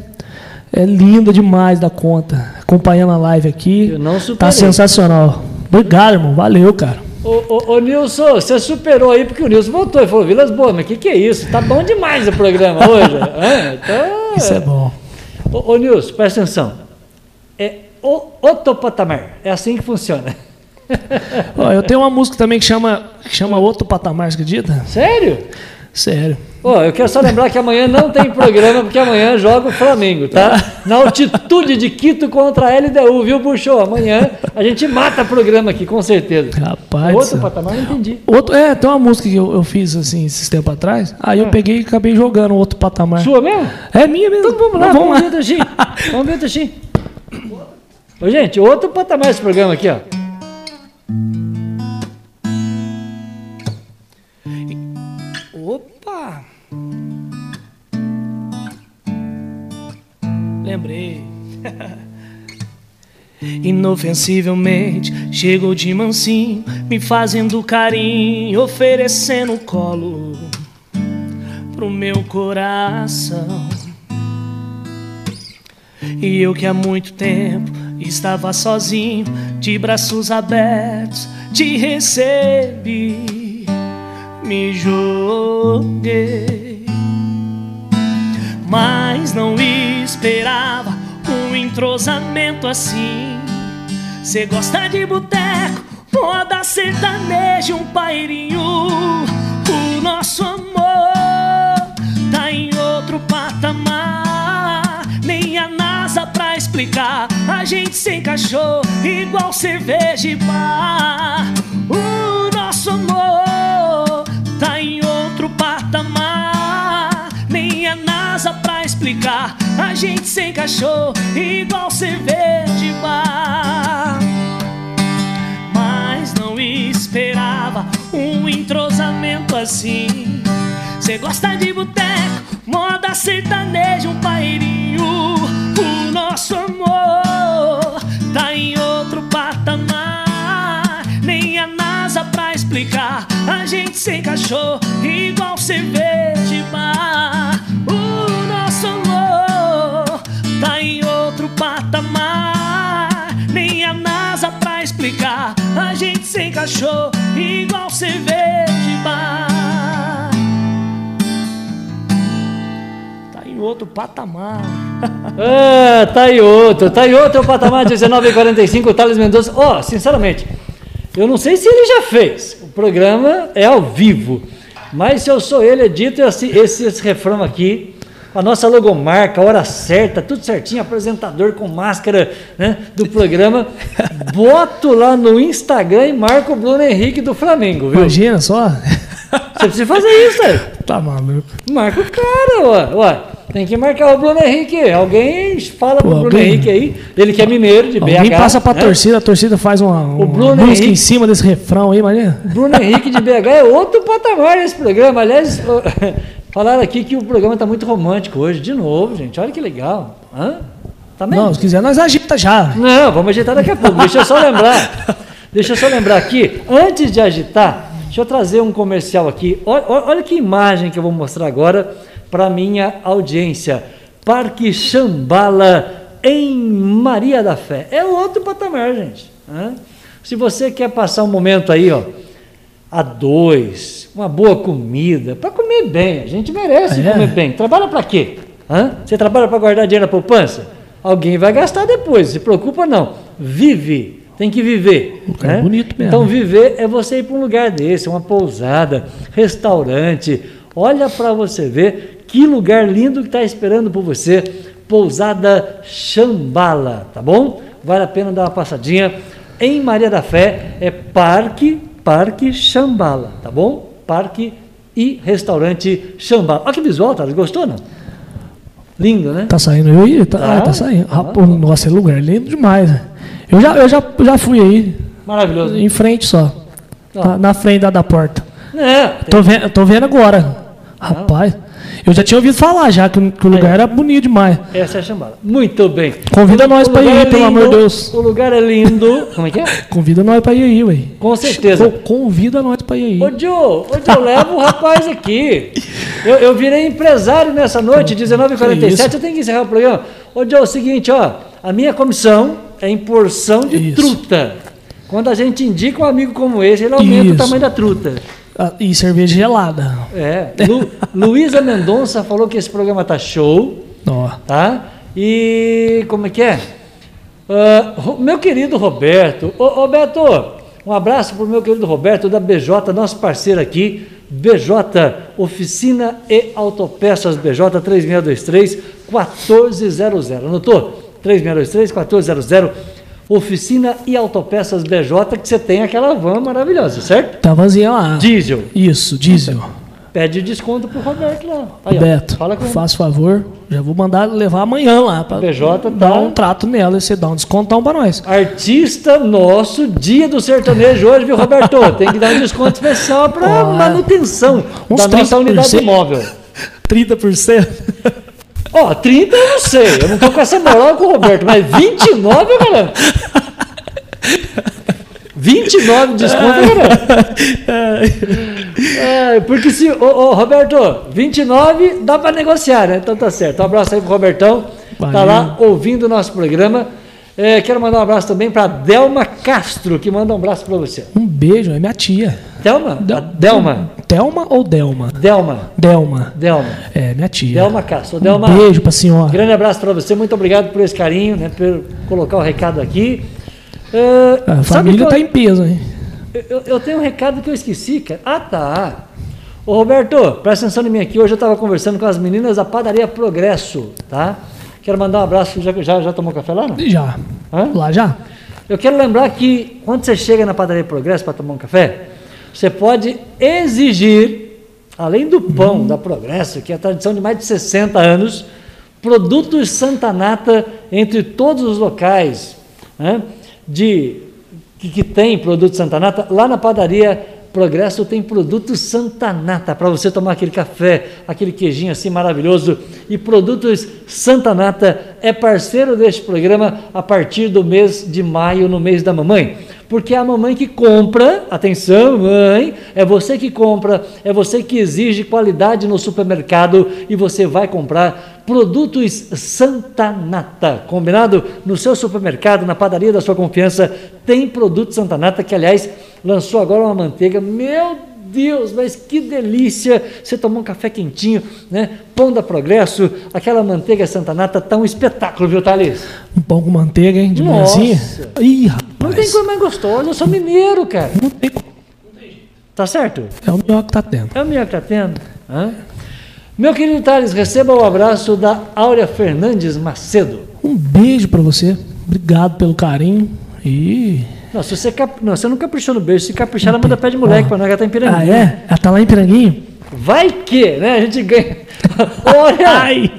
é linda demais da conta. Acompanhando a live aqui. Eu não Tá superei. sensacional. Obrigado, irmão. Valeu, cara. Ô, ô, ô, Nilson, você superou aí porque o Nilson voltou e falou: Vilas Boas, mas o que, que é isso? Tá bom demais o programa hoje. Então, Isso é bom. Ô, ô Nilson, presta atenção. É o, outro patamar. É assim que funciona. Ó, eu tenho uma música também que chama, que chama Outro Patamar, você acredita? Sério? Sério. Ó, eu quero só lembrar que amanhã não tem programa, porque amanhã joga o Flamengo, tá? Na altitude de Quito contra a LDU, viu, Buxô? Amanhã a gente mata programa aqui, com certeza. Rapaz. Outro patamar, não entendi. Outro, é, tem uma música que eu, eu fiz assim esses tempos atrás. Aí eu peguei e acabei jogando outro patamar. Sua mesmo? É minha mesmo. Então vamos lá, Mas vamos ver o. Vamos ver o. Ô, gente, outro patamar esse programa aqui, ó. Opa! Lembrei. Inofensivelmente chegou de mansinho, me fazendo carinho, oferecendo colo pro meu coração. E eu que há muito tempo estava sozinho, de braços abertos, te recebi, me joguei. Mas não esperava um entrosamento assim. Cê gosta de boteco, moda sertaneja, um pairinho. O nosso amor tá em outro patamar. Pra explicar. A gente se encaixou igual cerveja e bar. O nosso amor tá em outro patamar. Nem a NASA pra explicar. A gente se encaixou igual cerveja e bar. Mas não esperava um entrosamento assim. Cê gosta de boteco, moda sertaneja, um pairinho. Nosso amor tá em outro patamar. Nem a NASA pra explicar. A gente se encaixou igual cerveja e bar. O nosso amor tá em outro patamar. Nem a NASA pra explicar. A gente se encaixou igual cerveja e bar. Outro patamar. Ah, tá aí outro, tá aí outro patamar 1945, Thales Mendonça. Ó, sinceramente, eu não sei se ele já fez. O programa é ao vivo. Mas se eu sou ele, edito esse, esse, esse refrão aqui. A nossa logomarca, a hora certa, tudo certinho, apresentador com máscara né, do programa. Boto lá no Instagram e marco o Bruno Henrique do Flamengo, viu? Imagina só. Você precisa fazer isso, aí. Tá maluco. Marca o cara, ó. ó. Tem que marcar o Bruno Henrique. Alguém fala pro Bruno alguém- Henrique aí. Ele que é mineiro de BH. Alguém passa pra né? torcida, a torcida faz uma, uma Bruno música Henrique- em cima desse refrão aí, imagina. Bruno Henrique de BH é outro patamar esse programa. Aliás, falaram aqui que o programa tá muito romântico hoje. De novo, gente. Olha que legal. Hã? Tá mesmo? Não, se quiser, nós agita já. Não, vamos agitar daqui a pouco. Deixa eu só lembrar. Deixa eu só lembrar aqui. Antes de agitar, deixa eu trazer um comercial aqui. Olha, olha que imagem que eu vou mostrar agora para minha audiência. Parque Xambala em Maria da Fé. É outro patamar, gente. Hã? Se você quer passar um momento aí, ó, a dois, uma boa comida, para comer bem, a gente merece É. comer bem. Trabalha para quê? Hã? Você trabalha para guardar dinheiro na poupança? Alguém vai gastar depois, se preocupa não. Vive, tem que viver. Né? bonito mesmo. Então viver é você ir para um lugar desse, uma pousada, restaurante. Olha para você ver que lugar lindo que está esperando por você. Pousada Xambala, tá bom? Vale a pena dar uma passadinha. Em Maria da Fé é Parque, Parque Xambala, tá bom? Parque e Restaurante Xambala. Olha que visual, tá? Gostou não? Lindo, né? Tá saindo eu aí? Tá, Tá. ah, tá saindo. Tá. Ah, pô, nossa, é lugar lindo demais. né? Eu já, eu já, já fui aí, Maravilhoso. em frente só. Tá na frente da, da porta. É, Tô vendo, tô vendo agora. Rapaz, eu já tinha ouvido falar já que, o- que o lugar era bonito demais. essa é a Xambala. Muito bem. Convida nós pra lugar ir, é pelo amor de lindo, Deus. O lugar é lindo. Como é que é? Convida nós pra ir aí, ué. Com certeza. Co- Convida nós pra ir Ô, aí. Joe, ô, Joe, leva o rapaz aqui. Eu, eu virei empresário nessa noite, 19h47, eu tenho que encerrar o programa. Ô, Joe, é o seguinte, ó, a minha comissão é em porção de Isso. truta. Quando a gente indica um amigo como esse, ele aumenta o Isso. tamanho da truta. Ah, E cerveja gelada. É. Lu, Luísa Mendonça falou que esse programa tá show, Ó. tá? E como é que é? Ro- meu querido Roberto, ô, Roberto, Um abraço para o meu querido Roberto da BJ, nosso parceiro aqui. BJ, Oficina e Autopeças BJ 3623 1400. Anotou? 3623 1400. Oficina e Autopeças BJ, que você tem aquela van maravilhosa, certo? Tá vazia lá. Diesel. Isso, diesel. Pede desconto pro Roberto lá. Aí, ó, Beto, fala com faz favor, já vou mandar levar amanhã lá para BJ tá- dar um trato nela e você dá um descontão para nós. Artista nosso, dia do sertanejo hoje, viu, Roberto? Tem que dar um desconto especial para manutenção uns da nossa 30%. unidade móvel. 30%. Ó, 30 eu não sei, eu não tô com essa moral com o Roberto, mas 29 eu garanto. 29 de desconto eu garanto. É, porque se, ô, ô, Roberto, 29 dá para negociar, né? Então tá certo. Um abraço aí pro Robertão, tá lá ouvindo o nosso programa. É, quero mandar um abraço também para Delma Castro, que manda um abraço para você. Um beijo, é minha tia. Delma? A Delma. Delma ou Delma? Delma. Delma. Delma. É, minha tia. Delma Castro. Um Delma, beijo pra senhora. grande abraço para você. Muito obrigado por esse carinho, né, por colocar o recado aqui. É, A família tá em peso, hein? Eu, eu tenho um recado que eu esqueci, cara. Ah, tá. Ô, Roberto, presta atenção em mim aqui. Hoje eu estava conversando com as meninas da padaria Progresso, tá? Quero mandar um abraço. Já, já, já tomou café lá? Não? Já. Hã? Lá já? Eu quero lembrar que quando você chega na padaria Progresso para tomar um café, você pode exigir, além do pão da Progresso, que é a tradição de mais de 60 anos, produtos Santa Nata entre todos os locais né, de, que, que tem produto Santa Nata. Lá na padaria Progresso tem produtos Santa Nata para você tomar aquele café, aquele queijinho assim maravilhoso. E produtos Santa Nata é parceiro deste programa a partir do mês de maio, no mês da mamãe. Porque é a mamãe que compra, atenção, mãe, é você que compra, é você que exige qualidade no supermercado e você vai comprar produtos Santa Nata. Combinado? No seu supermercado, na padaria da sua confiança, tem produto Santa Nata, que aliás lançou agora uma manteiga. Meu Deus, mas que delícia! Você tomou um café quentinho, né? Pão da Progresso, aquela manteiga Santa Nata, tá um espetáculo, viu, Thales? Um pão com manteiga, hein? De manhãzinha. Ih, rapaz. Não tem coisa mais gostosa, eu sou mineiro, cara. Não tem. Tá certo? É o melhor que tá tendo. É o melhor que tá tendo. Hã? Meu querido Thales, receba o abraço da Áurea Fernandes Macedo. Um beijo pra você. Obrigado pelo carinho. E. Não, se você, cap... não, você não caprichou no beijo, se caprichar, ela manda pé de moleque pra nós, ela tá em Ah, Piranguinho. é? Ela tá lá em Piranguinho? Vai que, né? A gente ganha. Olha! Ai!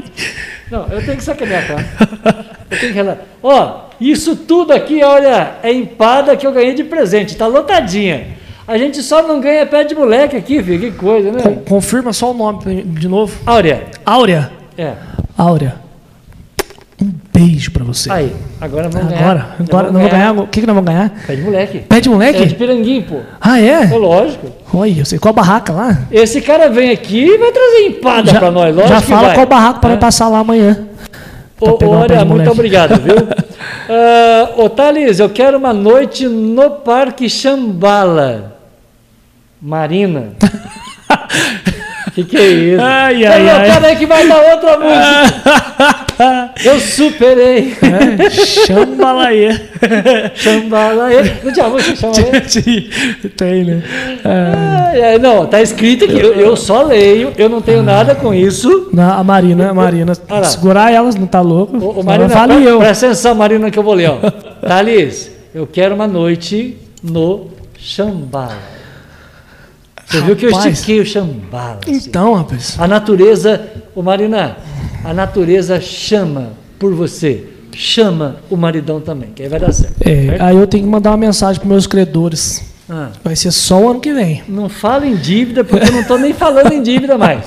Não, eu tenho que sacanear, tá? Eu tenho que relar. Ó, isso tudo aqui, olha, é empada que eu ganhei de presente, tá lotadinha. A gente só não ganha pé de moleque aqui, filho, que coisa, né? confirma só o nome de novo. Áurea, Áurea. é. Áurea. Um beijo pra você. Aí, agora vamos ganhar. Agora, agora nós vamos ganhar. O que, que nós vamos ganhar? Pé de moleque. Pé de É de moleque? Piranguinho, pô. Ah, É é? lógico. Olha, eu sei qual barraca lá. Esse cara vem aqui e vai trazer empada pra nós, lógico já fala qual barraco para É. passar lá amanhã. Ô, Pra olha, muito moleque. obrigado, viu? Ah, Ô, Thales, eu quero uma noite no Parque Chambala. Marina. que que é isso? Ai, ai, ai. Peraí que vai dar outra música. eu superei. É, Chambalaê. Chambala. Não tinha música Chambala? Tem, né? Ai, ai, Não, tá escrito aqui. Eu, eu só leio, eu não tenho nada com isso. Na, a Marina, a Marina. Olha. Segurar elas, não tá louco? Ô, Ela Marina, fala pre- eu. presta atenção, Marina, que eu vou ler. Ó. Thales, eu quero uma noite no Chambala. Você viu que eu Rapaz. estiquei o Chambala. assim. Então, rapaz. A natureza, ô Marina, a natureza chama por você. Chama o maridão também, que aí vai dar certo. É, aí eu tenho que mandar uma mensagem pros meus credores. Ah, Vai ser só o ano que vem. não fala em dívida, porque eu não estou nem falando em dívida mais.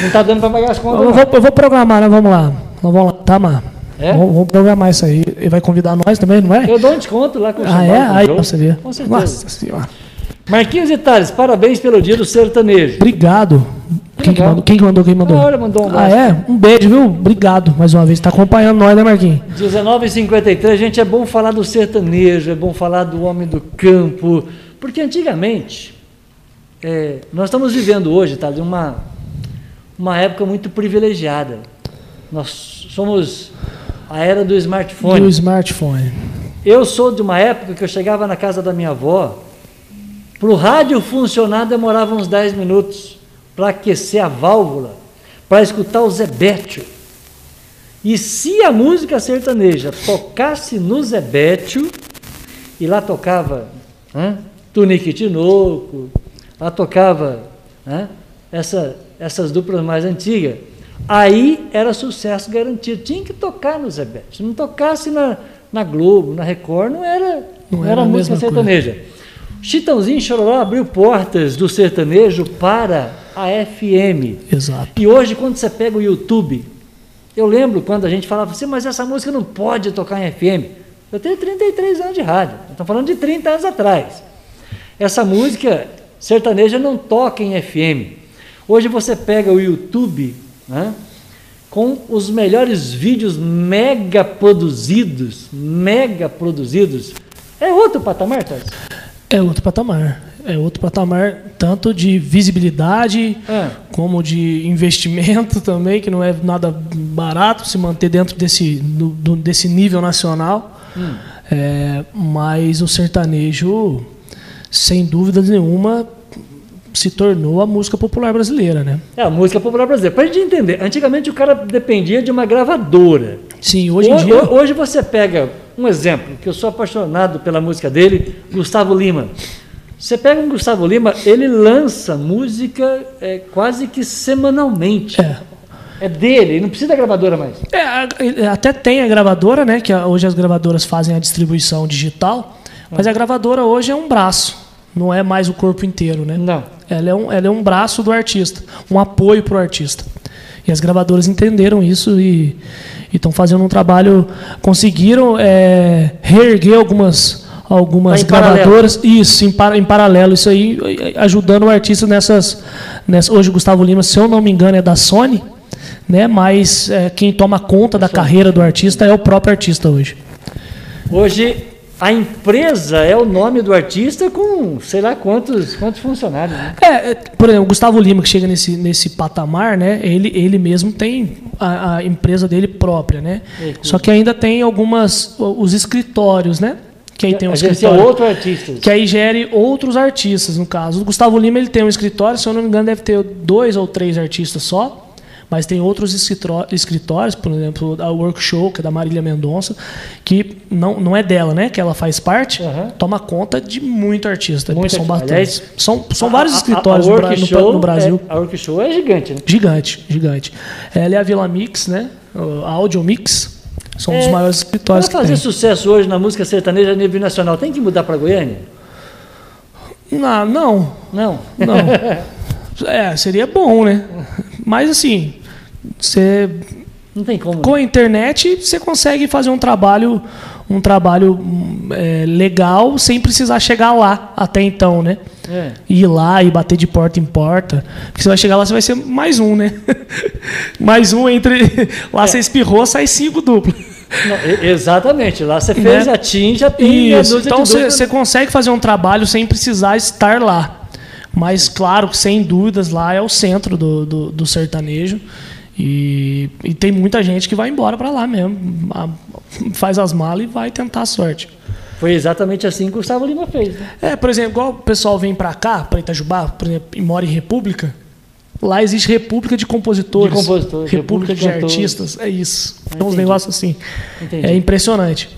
Não está dando para pagar as contas. Eu vou, eu vou programar, né? Vamos lá. Nós vamos lá, tá, Mar? É? Vamos, vamos programar isso aí. Ele vai convidar nós também, não é? Eu dou um desconto lá com o Ah, é? o Aí você ver. Com certeza. Nossa senhora. Marquinhos e Thales, parabéns pelo dia do sertanejo. Obrigado. Quem que, mandou, quem que mandou? Quem mandou? A hora mandou um ah, é? Um beijo, viu? Obrigado mais uma vez. Tá acompanhando nós, né, Marquinhos? 19h53, gente, é bom falar do sertanejo, é bom falar do homem do campo, porque antigamente, é, nós estamos vivendo hoje, tá, de uma, uma época muito privilegiada. Nós somos a era do Do smartphone. smartphone. Eu sou de uma época que eu chegava na casa da minha avó, para o rádio funcionar demorava uns 10 minutos para aquecer a válvula, para escutar o Zebétio. E se a música sertaneja tocasse no Zebétio, e lá tocava hein, Tunique Tinoco, lá tocava hein, essa, essas duplas mais antigas, aí era sucesso garantido. Tinha que tocar no Zebétio. Se não tocasse na, na Globo, na Record, não era, não, não era, era música sertaneja. Coisa. Chitãozinho Chororó abriu portas do sertanejo para a FM. Exato. E hoje, quando você pega o YouTube, eu lembro quando a gente falava assim, mas essa música não pode tocar em FM. Eu tenho 33 anos de rádio, estamos falando de 30 anos atrás. Essa música sertaneja não toca em FM. Hoje você pega o YouTube, né? com os melhores vídeos mega produzidos, mega produzidos. É outro patamar, Tess? É outro patamar. É outro patamar, tanto de visibilidade, é. como de investimento também, que não é nada barato se manter dentro desse, do, do, desse nível nacional. Hum. É, mas o sertanejo, sem dúvida nenhuma, se tornou a música popular brasileira, né? É, a música popular brasileira. Para a gente entender, antigamente o cara dependia de uma gravadora. Sim, hoje em dia... Hoje você pega um exemplo, que eu sou apaixonado pela música dele, Gustavo Lima. Você pega um Gustavo Lima, ele lança música é, quase que semanalmente. É. É dele, não precisa da gravadora mais. É, até tem a gravadora, né? Que hoje as gravadoras fazem a distribuição digital, mas a gravadora hoje é um braço, não é mais o corpo inteiro, né? Não. Ela é um, ela é um braço do artista, um apoio para o artista. E as gravadoras entenderam isso e estão fazendo um trabalho, conseguiram é, reerguer algumas algumas tá gravadoras, paralelo. isso, em, par, em, paralelo, isso aí, ajudando o artista nessas. Hoje, Gustavo Lima, se eu não me engano, é da Sony, né? mas é, quem toma conta da carreira do artista é o próprio artista hoje. Hoje, a empresa é o nome do artista com sei lá quantos, quantos funcionários. Né? É, é por exemplo, o Gustavo Lima, que chega nesse, nesse patamar, né? Ele, ele mesmo tem a, a empresa dele própria, né? É, Só que ainda tem algumas. os escritórios, né? Que aí tem um escritório. outro artista. Que aí gere outros artistas, no caso. O Gustavo Lima ele tem um escritório, se eu não me engano, deve ter dois ou três artistas só. Mas tem outros escritórios, por exemplo, a Workshow, que é da Marília Mendonça, que não, não é dela, né? Que ela faz parte, uhum. toma conta de muito artista. Muito são bastantes. são, são a, vários escritórios a, a no, no, Brasil. É, a Workshow é gigante, né? Gigante, gigante. Ela é a Vila Mix, né? A Audio Mix. São é, um dos maiores escritórios Para fazer sucesso hoje na música sertaneja a nível nacional, tem que mudar para Goiânia? Não, não. Não? Não. é, seria bom, né? Mas assim, você não tem como. Com a internet você consegue fazer um trabalho, um trabalho é, legal sem precisar chegar lá até então, né? É. Ir lá e bater de porta em porta. Porque você vai chegar lá, você vai ser mais um, né? mais um entre. Lá é. você espirrou, sai cinco duplos. Não, exatamente, lá você fez né? a TIM, já tem Isso. Então você consegue fazer um trabalho sem precisar estar lá. Mas, claro, sem dúvidas, lá é o centro do, do, do sertanejo. E, e, tem muita gente que vai embora para lá mesmo. Faz as malas e vai tentar a sorte. Foi exatamente assim que o Gustavo Lima fez. Né? É, por exemplo, igual o pessoal vem para cá, para Itajubá, por exemplo, e mora em República. Lá existe República de Compositores. De compositores República, República de, de Artistas. É isso. Tem uns negócios assim. Entendi. É impressionante.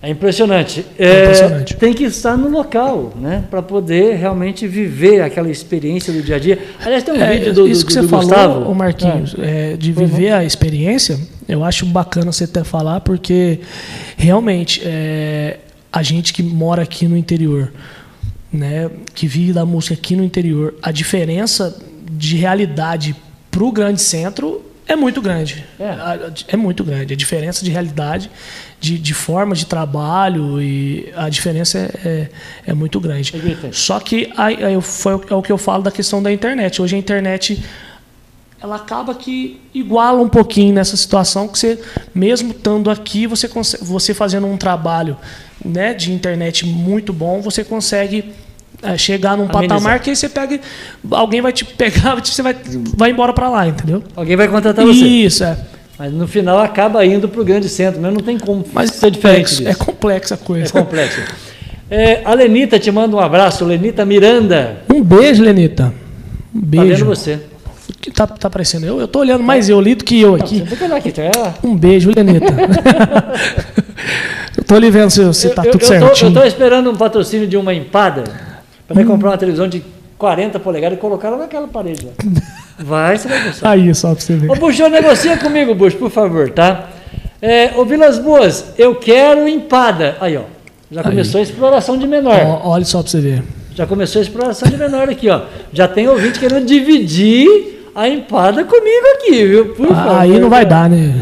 É impressionante. É, impressionante. Tem que estar no local, né, para poder realmente viver aquela experiência do dia a dia. Aliás, tem um é, vídeo do, isso do, que do, você falou, Gustavo. Marquinhos, é. É, de viver uhum. a experiência. Eu acho bacana você até falar, porque realmente é, a gente que mora aqui no interior, né, que vive da música aqui no interior, a diferença de realidade para o grande centro é muito grande. É. é muito grande. A diferença de realidade de, de forma de trabalho e a diferença é, é, é muito grande. Só que aí, aí foi é o que eu falo da questão da internet. Hoje a internet ela acaba que iguala um pouquinho nessa situação que você mesmo estando aqui você você fazendo um trabalho né de internet muito bom você consegue chegar num Amenizar. patamar que aí você pega alguém vai te pegar você vai vai embora para lá entendeu alguém vai contratar você isso é Mas no final acaba indo para o grande centro, mas não tem como Mas ser diferente complexo, disso. é complexa a coisa. É complexo. É, a Lenita te manda um abraço, Lenita Miranda. Um beijo, Lenita. Um Tá beijo. vendo você? que tá, tá aparecendo? Eu, eu tô olhando mais eu lido que eu Não, aqui. olhar aqui, tá? Um beijo, Lenita. eu tô ali vendo se, se tá eu, tudo eu, tô, certinho. eu tô esperando um patrocínio de uma empada para comprar uma televisão de 40 polegadas e colocar ela naquela parede lá. Vai, você vai gostar. Aí, só pra você ver. Ô, Buxão, negocia comigo, Buxo, por favor, tá? É, ô, Vilas Boas, eu quero empada. Aí, ó. Já começou a exploração de menor. Ó, olha só pra você ver. Já começou a exploração de menor aqui, ó. Já tem ouvinte querendo dividir a empada comigo aqui, viu? Por favor. Aí não vai dar, né?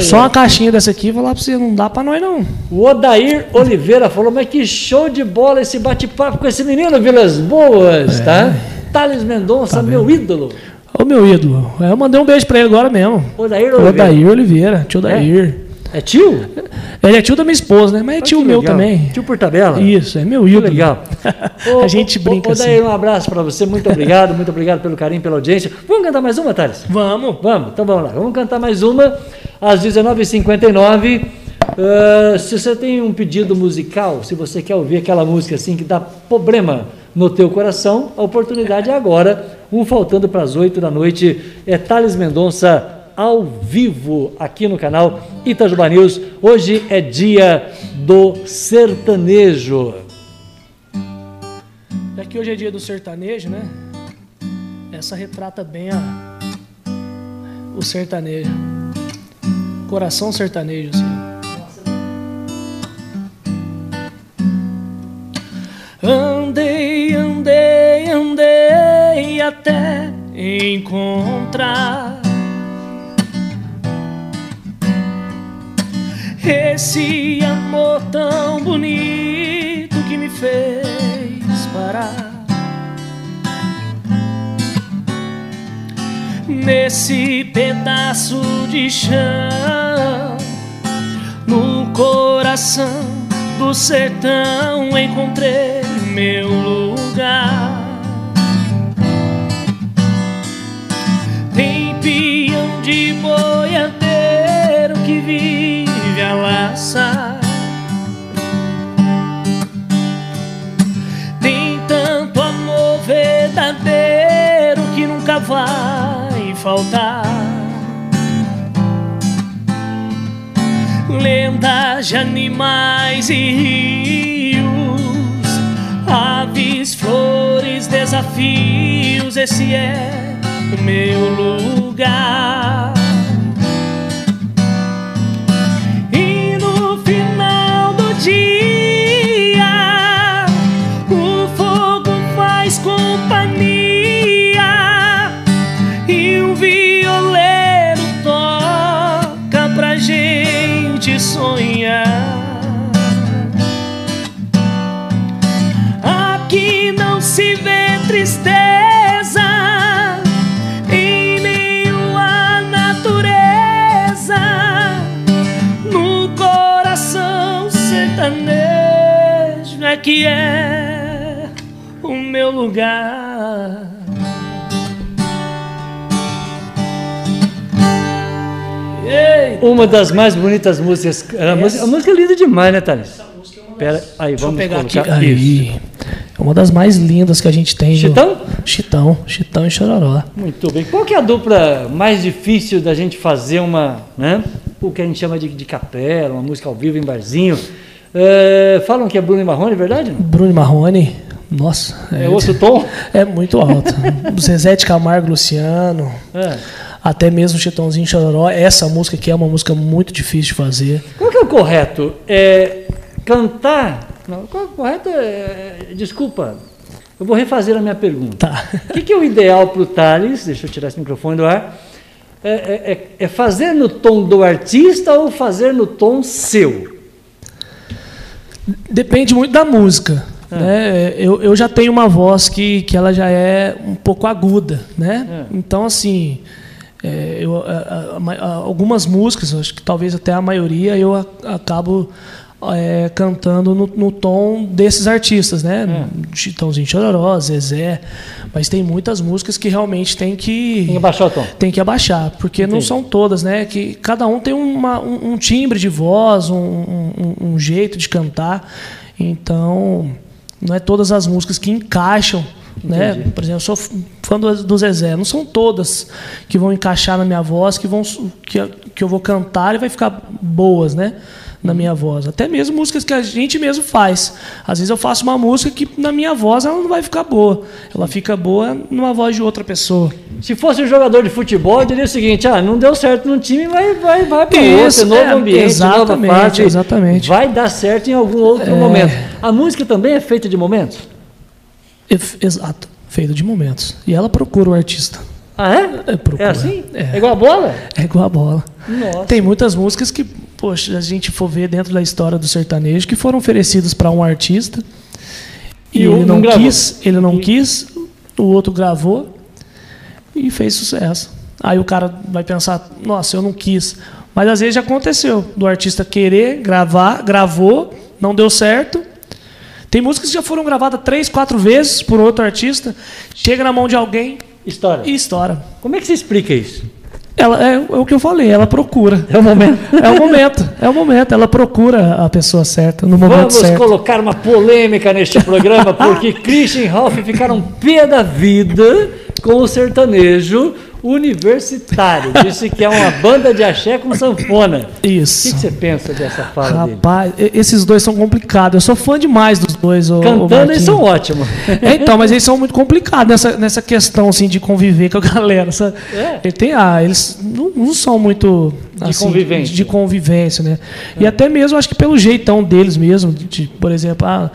Só uma caixinha dessa aqui, vou lá pra você, não dá pra nós não. O Odair Oliveira falou, mas que show de bola esse bate-papo com esse menino, Vilas Boas, É. tá? Thales Mendonça, Tá meu ídolo. Ô meu ídolo, eu mandei um beijo pra ele agora mesmo. Odair Oliveira. Odair Oliveira, tio Odair. É tio? Ele é tio da minha esposa, né? Mas é tio meu legal. também. Tio por tabela? Isso, é meu Que ídolo. legal. A gente brinca Odair, assim. um abraço para você, muito obrigado, muito obrigado pelo carinho, pela audiência. Vamos cantar mais uma, Thales? Vamos. Vamos, então vamos lá. Vamos cantar mais uma às 19h59. Ah, se você tem um pedido musical, se você quer ouvir aquela música assim que dá problema no teu coração, a oportunidade é agora. Um faltando para as 8 da noite é Thales Mendonça ao vivo aqui no canal Itajuba News. Hoje é dia do sertanejo. Já que hoje é dia do sertanejo, né? Essa retrata bem a, o sertanejo. Coração sertanejo, assim. Andei, andei, andei até encontrar esse amor tão bonito que me fez parar. Nesse pedaço de chão, no coração do sertão, encontrei meu lugar. Vai faltar. Lendas de animais e rios, aves, flores, desafios. Esse é o meu lugar. Uma das mais bonitas músicas. A música, a música é linda demais, né, Thales? Pera, aí, vamos pegar aqui. colocar. Isso. Aí, é uma das mais lindas que a gente tem. do- Chitão? Chitão, Chitão e Chororó. Muito bem. Qual que é a dupla mais difícil da gente fazer uma, né? O que a gente chama de, de capela, uma música ao vivo em barzinho. É, falam que é Bruno e Marrone, é verdade? Não? Bruno e Marrone, nossa. É outro tom? É muito alto. Zezé de Camargo, Luciano, É. até mesmo Chitãozinho Chororó. Essa música aqui é uma música muito difícil de fazer. Qual que é o correto? É cantar? Não, qual é o correto? É, desculpa, eu vou refazer a minha pergunta. Tá. O que, que é o ideal para o Thales? Deixa eu tirar esse microfone do ar. É, é- é- é fazer no tom do artista ou fazer no tom seu? Depende muito da música. É. Né? Eu, eu já tenho uma voz que, que ela já é um pouco aguda. Né? É. Então, assim, é, eu, a- a- a- algumas músicas, acho que talvez até a maioria, eu acabo é, cantando no, no, tom desses artistas, né? É. Chitãozinho Chororó, Zezé. Mas tem muitas músicas que realmente tem que. Tem que abaixar o tom. Tem que abaixar, porque Entendi. não são todas, né? Que cada um tem uma, um, um timbre de voz, um, um, um, jeito de cantar. Então, não é todas as músicas que encaixam. Né? Por exemplo, eu sou fã do, do Zezé. Não são todas que vão encaixar na minha voz, que, vão, que, que eu vou cantar e vai ficar boas, né? na minha voz. Até mesmo músicas que a gente mesmo faz. Às vezes eu faço uma música que na minha voz ela não vai ficar boa. Ela fica boa numa voz de outra pessoa. Se fosse um jogador de futebol, eu diria o seguinte: ah, não deu certo no time, vai, vai, vai para outro, novo é, ambiente, exatamente, nova fase. Exatamente. Vai dar certo em algum outro é... momento. A música também é feita de momentos? Exato, feita de momentos. E ela procura o artista. Ah, é? É, é assim? É. é igual a bola? É igual a bola. Nossa. Tem muitas músicas que poxa, a gente for ver dentro da história do sertanejo, que foram oferecidos para um artista e, e ele não, não quis, ele não e... quis, o outro gravou e fez sucesso. Aí o cara vai pensar, nossa, eu não quis. Mas às vezes já aconteceu do artista querer gravar, gravou, não deu certo. Tem músicas que já foram gravadas três, quatro vezes por outro artista, chega na mão de alguém estoura. e estoura. Como é que você explica isso? Ela, é, é, o que eu falei, ela procura. É o momento. É o momento, é o momento. Ela procura a pessoa certa, no momento Vamos certo. Vamos colocar uma polêmica neste programa, porque Christian e Ralph ficaram pé da vida com o sertanejo Universitário. Disse que é uma banda de axé com sanfona. Isso. O que, que você pensa dessa fala Rapaz, dele? esses dois são complicados. Eu sou fã demais dos dois. Cantando eles são ótimos. É, então, mas eles são muito complicados nessa, nessa questão assim, de conviver com a galera. É. Ele tem, ah, eles não, não são muito... Assim, de convivência. De convivência, né? É. E até mesmo, acho que pelo jeitão deles mesmo, de, por exemplo... Ah,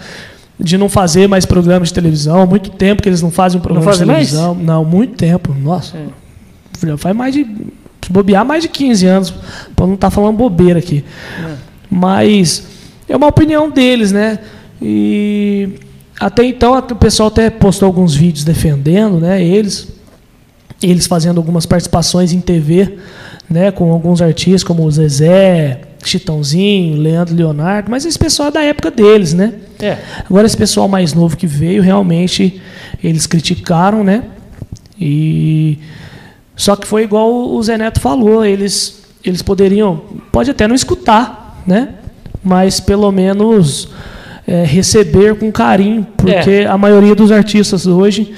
de não fazer mais programas de televisão. Muito tempo que eles não fazem um programa não de televisão. Mais? Não, muito tempo. Nossa. É. Faz mais de. Se bobear, mais de 15 anos, para não estar tá falando bobeira aqui. É. Mas é uma opinião deles, né? E até então o pessoal até postou alguns vídeos defendendo, né? Eles, eles fazendo algumas participações em TV, né? Com alguns artistas como o Zezé, Chitãozinho, Leandro Leonardo, mas esse pessoal é da época deles, né? É. Agora esse pessoal mais novo que veio, realmente eles criticaram, né? E só que foi igual o Zé Neto falou, eles, eles poderiam, pode até não escutar, né? Mas pelo menos é, receber com carinho, porque é. a maioria dos artistas hoje,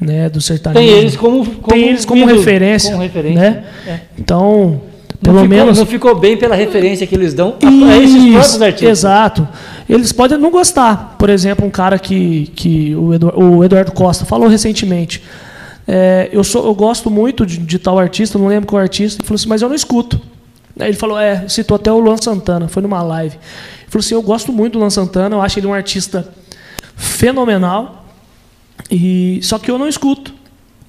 né, do sertanejo, tem eles como, como tem eles como referência, como referência, né? É. Então, pelo não ficou, menos não ficou bem pela referência que eles dão a, a esses próprios artistas. Exato. Eles podem não gostar. Por exemplo, um cara que, que o, Eduardo, o Eduardo Costa falou recentemente é, eu, sou, eu gosto muito de, de, tal artista, não lembro qual artista, ele falou assim, mas eu não escuto. Ele falou, é, citou até o Luan Santana, foi numa live. Ele falou assim, eu gosto muito do Luan Santana, eu acho ele um artista fenomenal, e só que eu não escuto.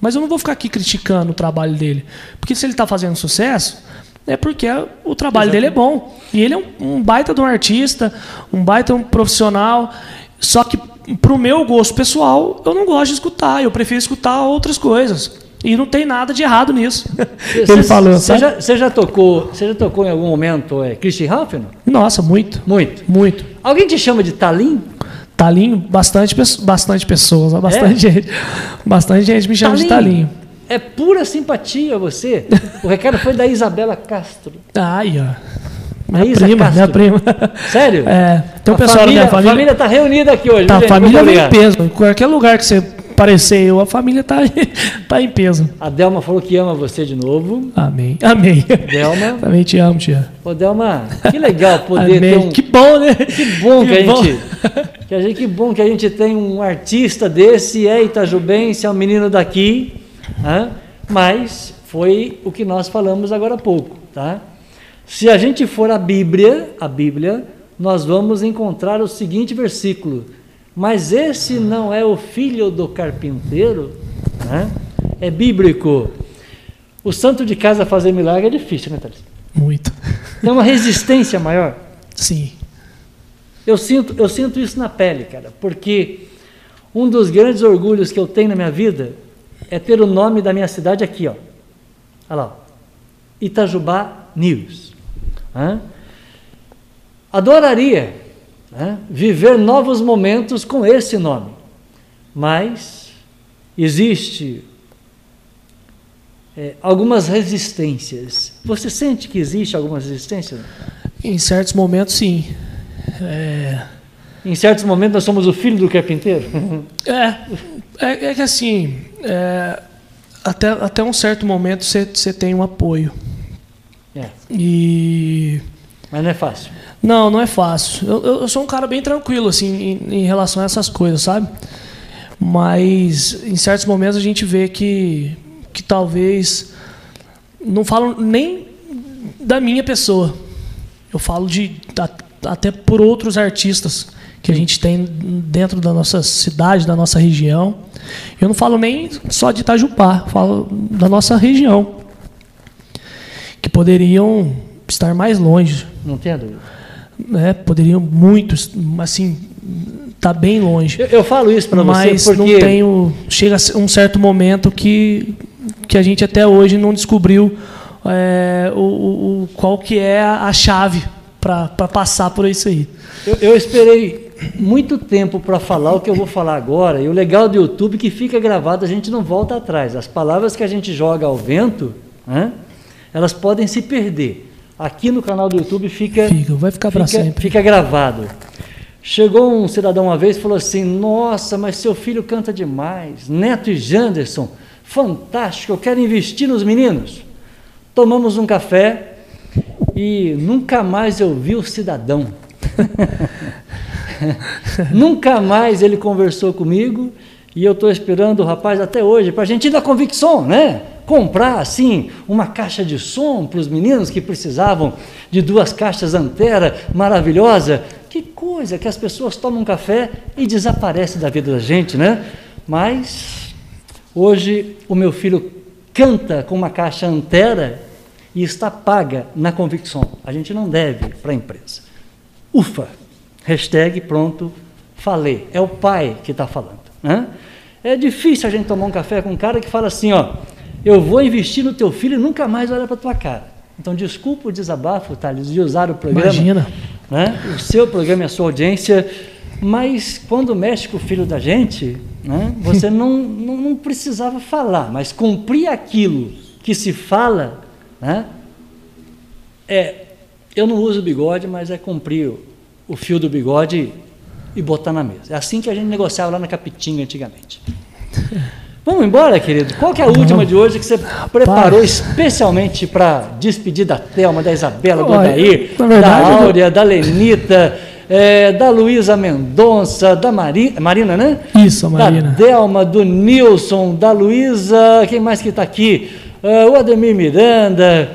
Mas eu não vou ficar aqui criticando o trabalho dele. Porque se ele está fazendo sucesso, é porque o trabalho Exatamente. dele é bom. E ele é um, um baita de um artista, um baita de um profissional. Só que pro meu gosto pessoal, eu não gosto de escutar, eu prefiro escutar outras coisas. E não tem nada de errado nisso. Cê, Ele falou. Você já, já, tocou, você já tocou em algum momento é, Christian Ralph? Nossa, muito. Muito. Muito. Alguém te chama de Talim? Talinho, bastante, bastante pessoas, bastante é? gente. Bastante gente me chama Talinho. de Talinho. É pura simpatia você. O recado foi da Isabela Castro. Ai, ó. Minha prima, Castro. minha prima. Sério? É. Um a pessoal família, da minha família. A família está reunida aqui hoje. Tá, a família vem em peso. Em qualquer lugar que você parecer eu, a família está tá em peso. A Delma falou que ama você de novo. Amém. Amém. Delma. Também te amo, tia. Ô, Delma, que legal poder Amém. ter um. Que bom, né? Que bom que, que a bom. gente. Que, a gente, que bom que a gente tem um artista desse, é Itajubense, é um menino daqui. Hein? Mas foi o que nós falamos agora há pouco, tá? Se a gente for à Bíblia, a Bíblia, nós vamos encontrar o seguinte versículo: Mas esse não é o filho do carpinteiro, né? é bíblico. O santo de casa fazer milagre é difícil, né, Thales? Muito. Tem uma resistência maior. Sim. Eu sinto, eu sinto isso na pele, cara, porque um dos grandes orgulhos que eu tenho na minha vida é ter o nome da minha cidade aqui, ó. Olha lá. Itajubá News. Hã? Adoraria né, viver novos momentos com esse nome. Mas existe é, algumas resistências. Você sente que existe alguma resistência? Em certos momentos, sim. É... Em certos momentos, nós somos o filho do carpinteiro? é, é, é que assim, é, até, até um certo momento você tem um apoio. É. E... Mas não é fácil. Não, não é fácil. Eu, eu sou um cara bem tranquilo, assim, em, em, relação a essas coisas, sabe? Mas em certos momentos a gente vê que, que talvez. Não falo nem da minha pessoa. Eu falo de até por outros artistas que a gente tem dentro da nossa cidade, da nossa região. Eu não falo nem só de Itajupá, falo da nossa região. Poderiam estar mais longe. Não tenha dúvida. Né? Poderiam muitos, assim, tá bem longe. Eu, eu falo isso para você mas porque não tenho. Chega um certo momento que que a gente até hoje não descobriu é, o, o, qual que é a chave para passar por isso aí. Eu, eu esperei muito tempo para falar o que eu vou falar agora, e o legal do YouTube é que fica gravado, a gente não volta atrás. As palavras que a gente joga ao vento, né, elas podem se perder. Aqui no canal do YouTube fica. Fica, vai ficar para sempre. Fica gravado. Chegou um cidadão uma vez e falou assim: Nossa, mas seu filho canta demais. Neto e Janderson, fantástico, eu quero investir nos meninos. Tomamos um café e nunca mais eu vi o cidadão. nunca mais ele conversou comigo e eu estou esperando o rapaz até hoje para a gente ir da convicção, né? Comprar assim uma caixa de som para os meninos que precisavam de duas caixas Antera maravilhosa. Que coisa que as pessoas tomam café e desaparece da vida da gente, né? Mas hoje o meu filho canta com uma caixa Antera e está paga na convicção. A gente não deve para a empresa. Ufa! Hashtag pronto, falei. É o pai que está falando. Né? É difícil a gente tomar um café com um cara que fala assim, ó, eu vou investir no teu filho e nunca mais olha para tua cara. Então, desculpa o desabafo, Thales, de usar o programa. Imagina. Né? O seu programa e a sua audiência. Mas quando mexe com o filho da gente, né, você não, não, não, precisava falar, mas cumprir aquilo que se fala, né, é, eu não uso bigode, mas é cumprir o fio do bigode e botar na mesa. É assim que a gente negociava lá na Capitinga antigamente. Vamos embora, querido? Qual que é a última de hoje que você preparou especialmente para despedir da Thelma, da Isabela, do Odair, da Áurea, da Lenita, é, da Luísa Mendonça, da Mari, Marina, né? Isso, Marina. Da Delma, do Nilson, da Luísa, quem mais que está aqui? Uh, o Ademir Miranda,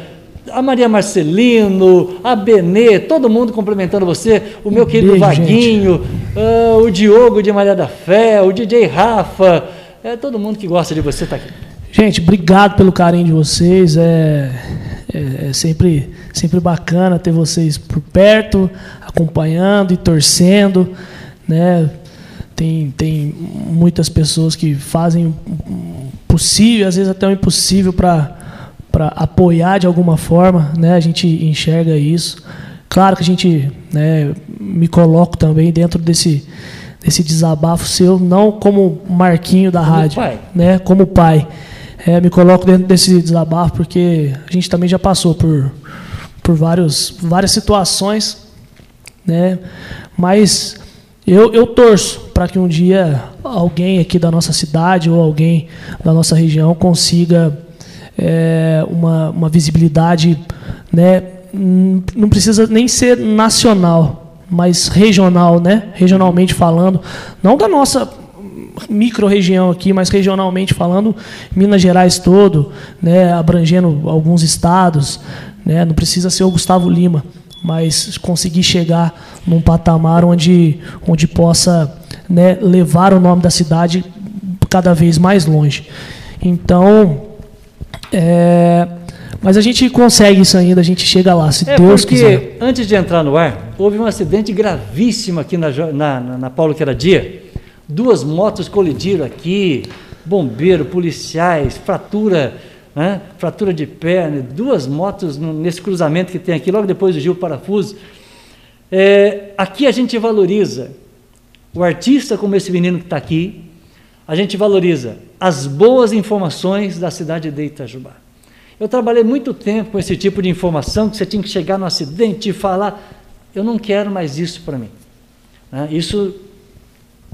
a Maria Marcelino, a Benê, todo mundo cumprimentando você, o meu querido Beijo, Vaguinho, uh, o Diogo de Maria da Fé, o DJ Rafa, é todo mundo que gosta de você está aqui. Gente, obrigado pelo carinho de vocês. É, é, é, sempre, sempre bacana ter vocês por perto, acompanhando e torcendo. Né? Tem, tem muitas pessoas que fazem o possível, às vezes até o impossível para apoiar de alguma forma, né? A gente enxerga isso. Claro que a gente, né, me coloco também dentro desse desse desabafo seu, não como Marquinho da como rádio, pai. né, como pai. É, me coloco dentro desse desabafo porque a gente também já passou por por vários várias situações, né? Mas eu, eu torço para que um dia alguém aqui da nossa cidade ou alguém da nossa região consiga é, uma, uma visibilidade, né? não precisa nem ser nacional, mas regional, né? regionalmente falando, não da nossa micro-região aqui, mas regionalmente falando, Minas Gerais todo, né? abrangendo alguns estados, né? não precisa ser o Gustavo Lima, mas conseguir chegar num patamar onde, onde possa né, levar o nome da cidade cada vez mais longe. Então, é, mas a gente consegue isso ainda, a gente chega lá, se é Deus quiser. antes de entrar no ar, houve um acidente gravíssimo aqui na, na, na Paulo Queradia. Duas motos colidiram aqui, bombeiro, policiais, fratura, né, fratura de perna, duas motos nesse cruzamento que tem aqui, logo depois do Gil Parafuso. É, aqui a gente valoriza o artista como esse menino que está aqui, a gente valoriza as boas informações da cidade de Itajubá. Eu trabalhei muito tempo com esse tipo de informação que você tinha que chegar no acidente e falar. Eu não quero mais isso para mim. Né? Isso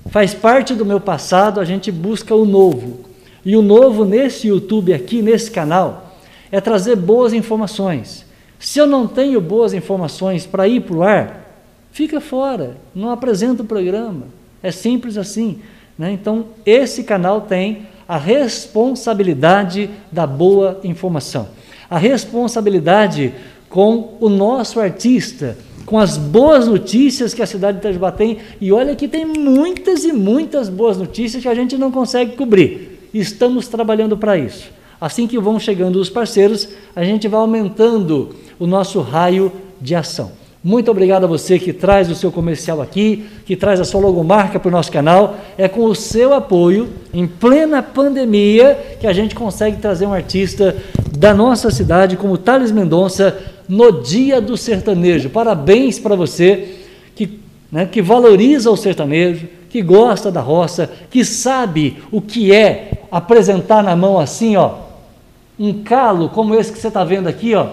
faz parte do meu passado, a gente busca o novo. E o novo nesse YouTube aqui, nesse canal, é trazer boas informações. Se eu não tenho boas informações para ir para o ar, fica fora, não apresenta o programa. É simples assim. Né? Então, esse canal tem a responsabilidade da boa informação, a responsabilidade com o nosso artista, com as boas notícias que a cidade de Itajubá tem. E olha que tem muitas e muitas boas notícias que a gente não consegue cobrir. Estamos trabalhando para isso. Assim que vão chegando os parceiros, a gente vai aumentando o nosso raio de ação. Muito obrigado a você que traz o seu comercial aqui, que traz a sua logomarca para o nosso canal. É com o seu apoio, em plena pandemia, que a gente consegue trazer um artista da nossa cidade, como Thales Mendonça, no Dia do Sertanejo. Parabéns para você que, né, que valoriza o sertanejo, que gosta da roça, que sabe o que é apresentar na mão assim, ó, um calo como esse que você está vendo aqui, ó.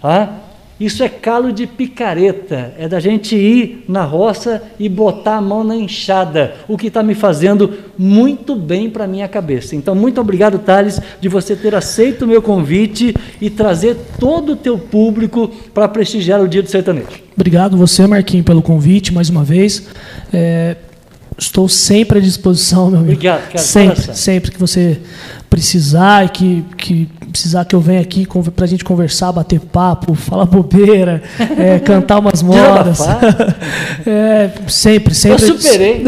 Tá? Isso é calo de picareta, é da gente ir na roça e botar a mão na enxada, o que está me fazendo muito bem para minha cabeça. Então, muito obrigado, Thales, de você ter aceito o meu convite e trazer todo o teu público para prestigiar o Dia do Sertanejo. Obrigado você, Marquinhos, pelo convite mais uma vez. É, estou sempre à disposição, meu amigo. Obrigado, cara. Sempre, sempre que você precisar e que, que precisar que eu venha aqui para a gente conversar, bater papo, falar bobeira, é, cantar umas modas. é, sempre, sempre. Eu superei.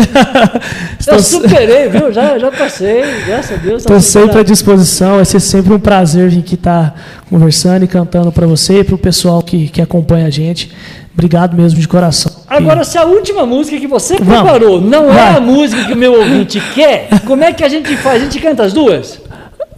eu superei, viu? Já, já passei, graças a Deus. Estou sempre à disposição. Vai ser sempre um prazer vir aqui estar tá conversando e cantando para você e para o pessoal que, que acompanha a gente. Obrigado mesmo de coração. Agora, se a última música que você Vamos. preparou não é a música que o meu ouvinte quer, como é que a gente faz? A gente canta as duas?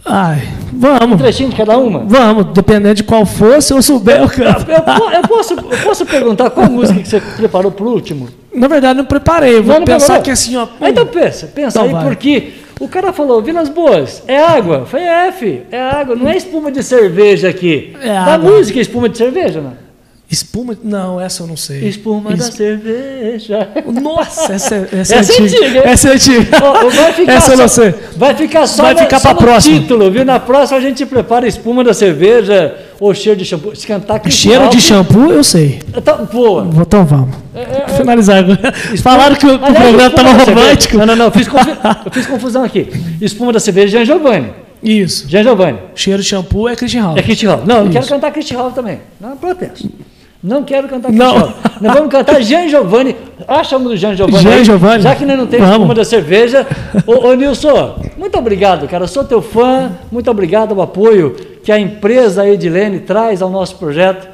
Ai, vamos. Um trechinho de cada uma? Vamos, dependendo de qual for, se eu souber, eu canto. Eu, eu, eu, posso, eu posso perguntar qual música que você preparou para o último? Na verdade, não preparei. Vou não, não pensar preparou? que assim, ó. Ah, então pensa, pensa então aí, vai. porque o cara falou, Vilas Boas, é água. Foi é, F, é água, não é espuma de cerveja aqui. É água. Da música é espuma de cerveja, não? Espuma. Não, essa eu não sei. Espuma es... da cerveja. Nossa, essa, é, essa, essa é, antiga. antiga. Essa é antiga. Vai ficar essa só, eu não sei. Vai ficar só, vai ficar para próxima. título, viu? Na próxima a gente prepara espuma da cerveja ou cheiro de shampoo. Se cantar Cheiro de shampoo, eu sei. Então, boa. Então vamos. É, é, é. Finalizar agora. Falaram que o, Aliás, programa estava romântico. Não, não, não. Fiz, eu fiz confusão aqui. Espuma da cerveja é Giovanni. Isso. Jean Giovanni. Cheiro de shampoo é Christian Hall. É Christian Hall. Não, eu quero cantar Christian Hall também. Não, protesto. Não quero cantar Não. Nós vamos cantar Jean Giovanni. Acha do Jean Giovanni. Jean Giovanni. Já que nós não temos uma da cerveja. ô, ô, Nilson, muito obrigado, cara. Eu sou teu fã. Muito obrigado ao apoio que a empresa Edilene traz ao nosso projeto.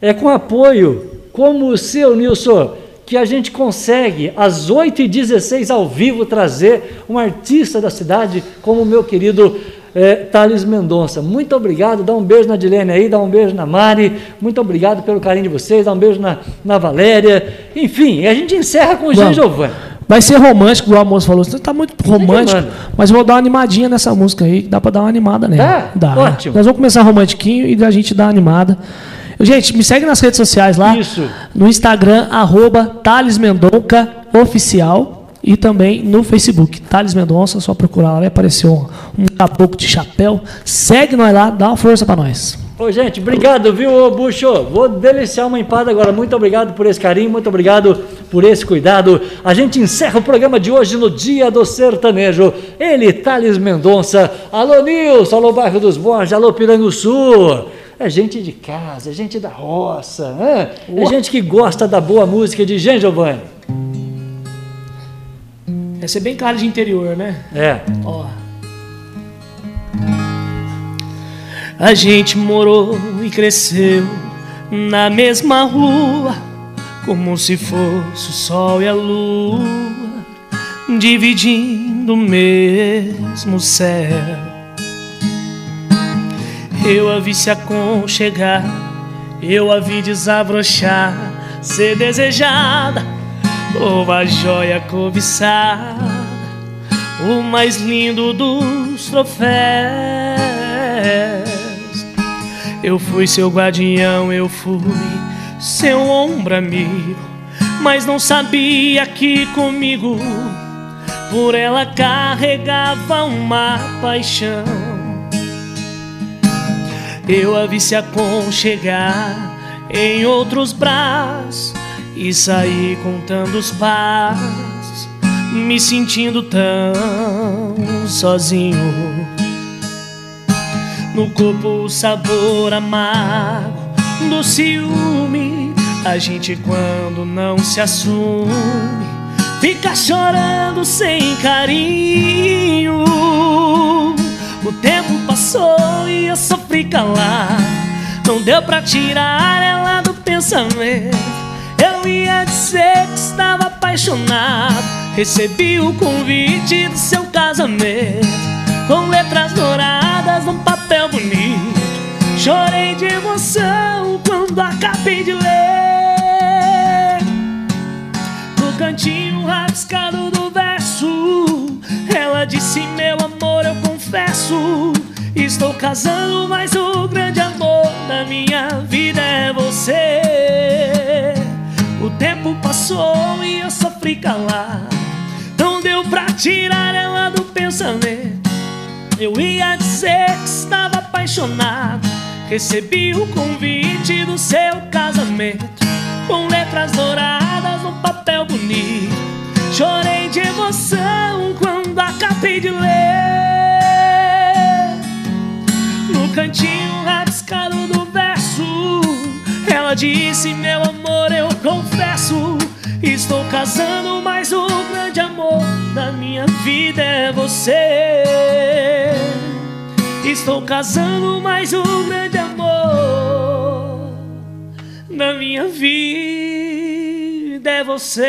É com apoio como o seu, Nilson, que a gente consegue, às 8h16 ao vivo, trazer um artista da cidade como o meu querido é, Thales Mendonça. Muito obrigado, dá um beijo na Dilene aí, dá um beijo na Mari, muito obrigado pelo carinho de vocês, dá um beijo na, na Valéria. Enfim, a gente encerra com o Jean Giovanni. Vai ser romântico, o moço falou. Você está muito romântico, mas vou dar uma animadinha nessa música aí, dá para dar uma animada nela. Dá? Dá. Ótimo. Nós vamos começar romantiquinho e a gente dá uma animada. Gente, me segue nas redes sociais lá. Isso. No Instagram, arroba Thales Mendonca Oficial e também no Facebook. Thales Mendonça, só procurar lá, vai aparecer um, um caboclo de chapéu. Segue nós lá, dá uma força para nós. Ô, gente, obrigado, viu, Buxo? Vou deliciar uma empada agora. Muito obrigado por esse carinho, muito obrigado por esse cuidado. A gente encerra o programa de hoje no Dia do Sertanejo. Ele, Thales Mendonça. Alô, Nilson, alô, Bairro dos Borges, alô, Piranguçu. É gente de casa, é gente da roça, né? é gente que gosta da boa música de Jean Giovanni. Deve ser bem cara de interior, né? É. Ó. A gente morou e cresceu na mesma rua, como se fosse o sol e a lua, dividindo o mesmo céu. Eu a vi se aconchegar, eu a vi desabrochar ser desejada, uma joia cobiçada, o mais lindo dos troféus. Eu fui seu guardião, eu fui seu ombro amigo, mas não sabia que comigo por ela carregava uma paixão. Eu a vi se aconchegar em outros braços e saí contando os passos, me sentindo tão sozinho. No corpo o sabor amargo do ciúme. A gente quando não se assume fica chorando sem carinho. O tempo passou e eu sofri calar. Não deu pra tirar ela do pensamento. Ia dizer que estava apaixonado. Recebi o convite do seu casamento com letras douradas num papel bonito. Chorei de emoção quando acabei de ler. No cantinho rabiscado do verso, ela disse: Meu amor, eu confesso. Estou casando, mas o grande amor da minha vida é você. O tempo passou e eu sofri calar. Não deu pra tirar ela do pensamento. Eu ia dizer que estava apaixonado. Recebi o convite do seu casamento com letras douradas no papel bonito. Chorei de emoção quando acabei de ler. No cantinho rabiscado do verso, ela disse: Meu amor, eu confesso. Estou casando, mas o grande amor da minha vida é você. Estou casando, mas o grande amor da minha vida é você.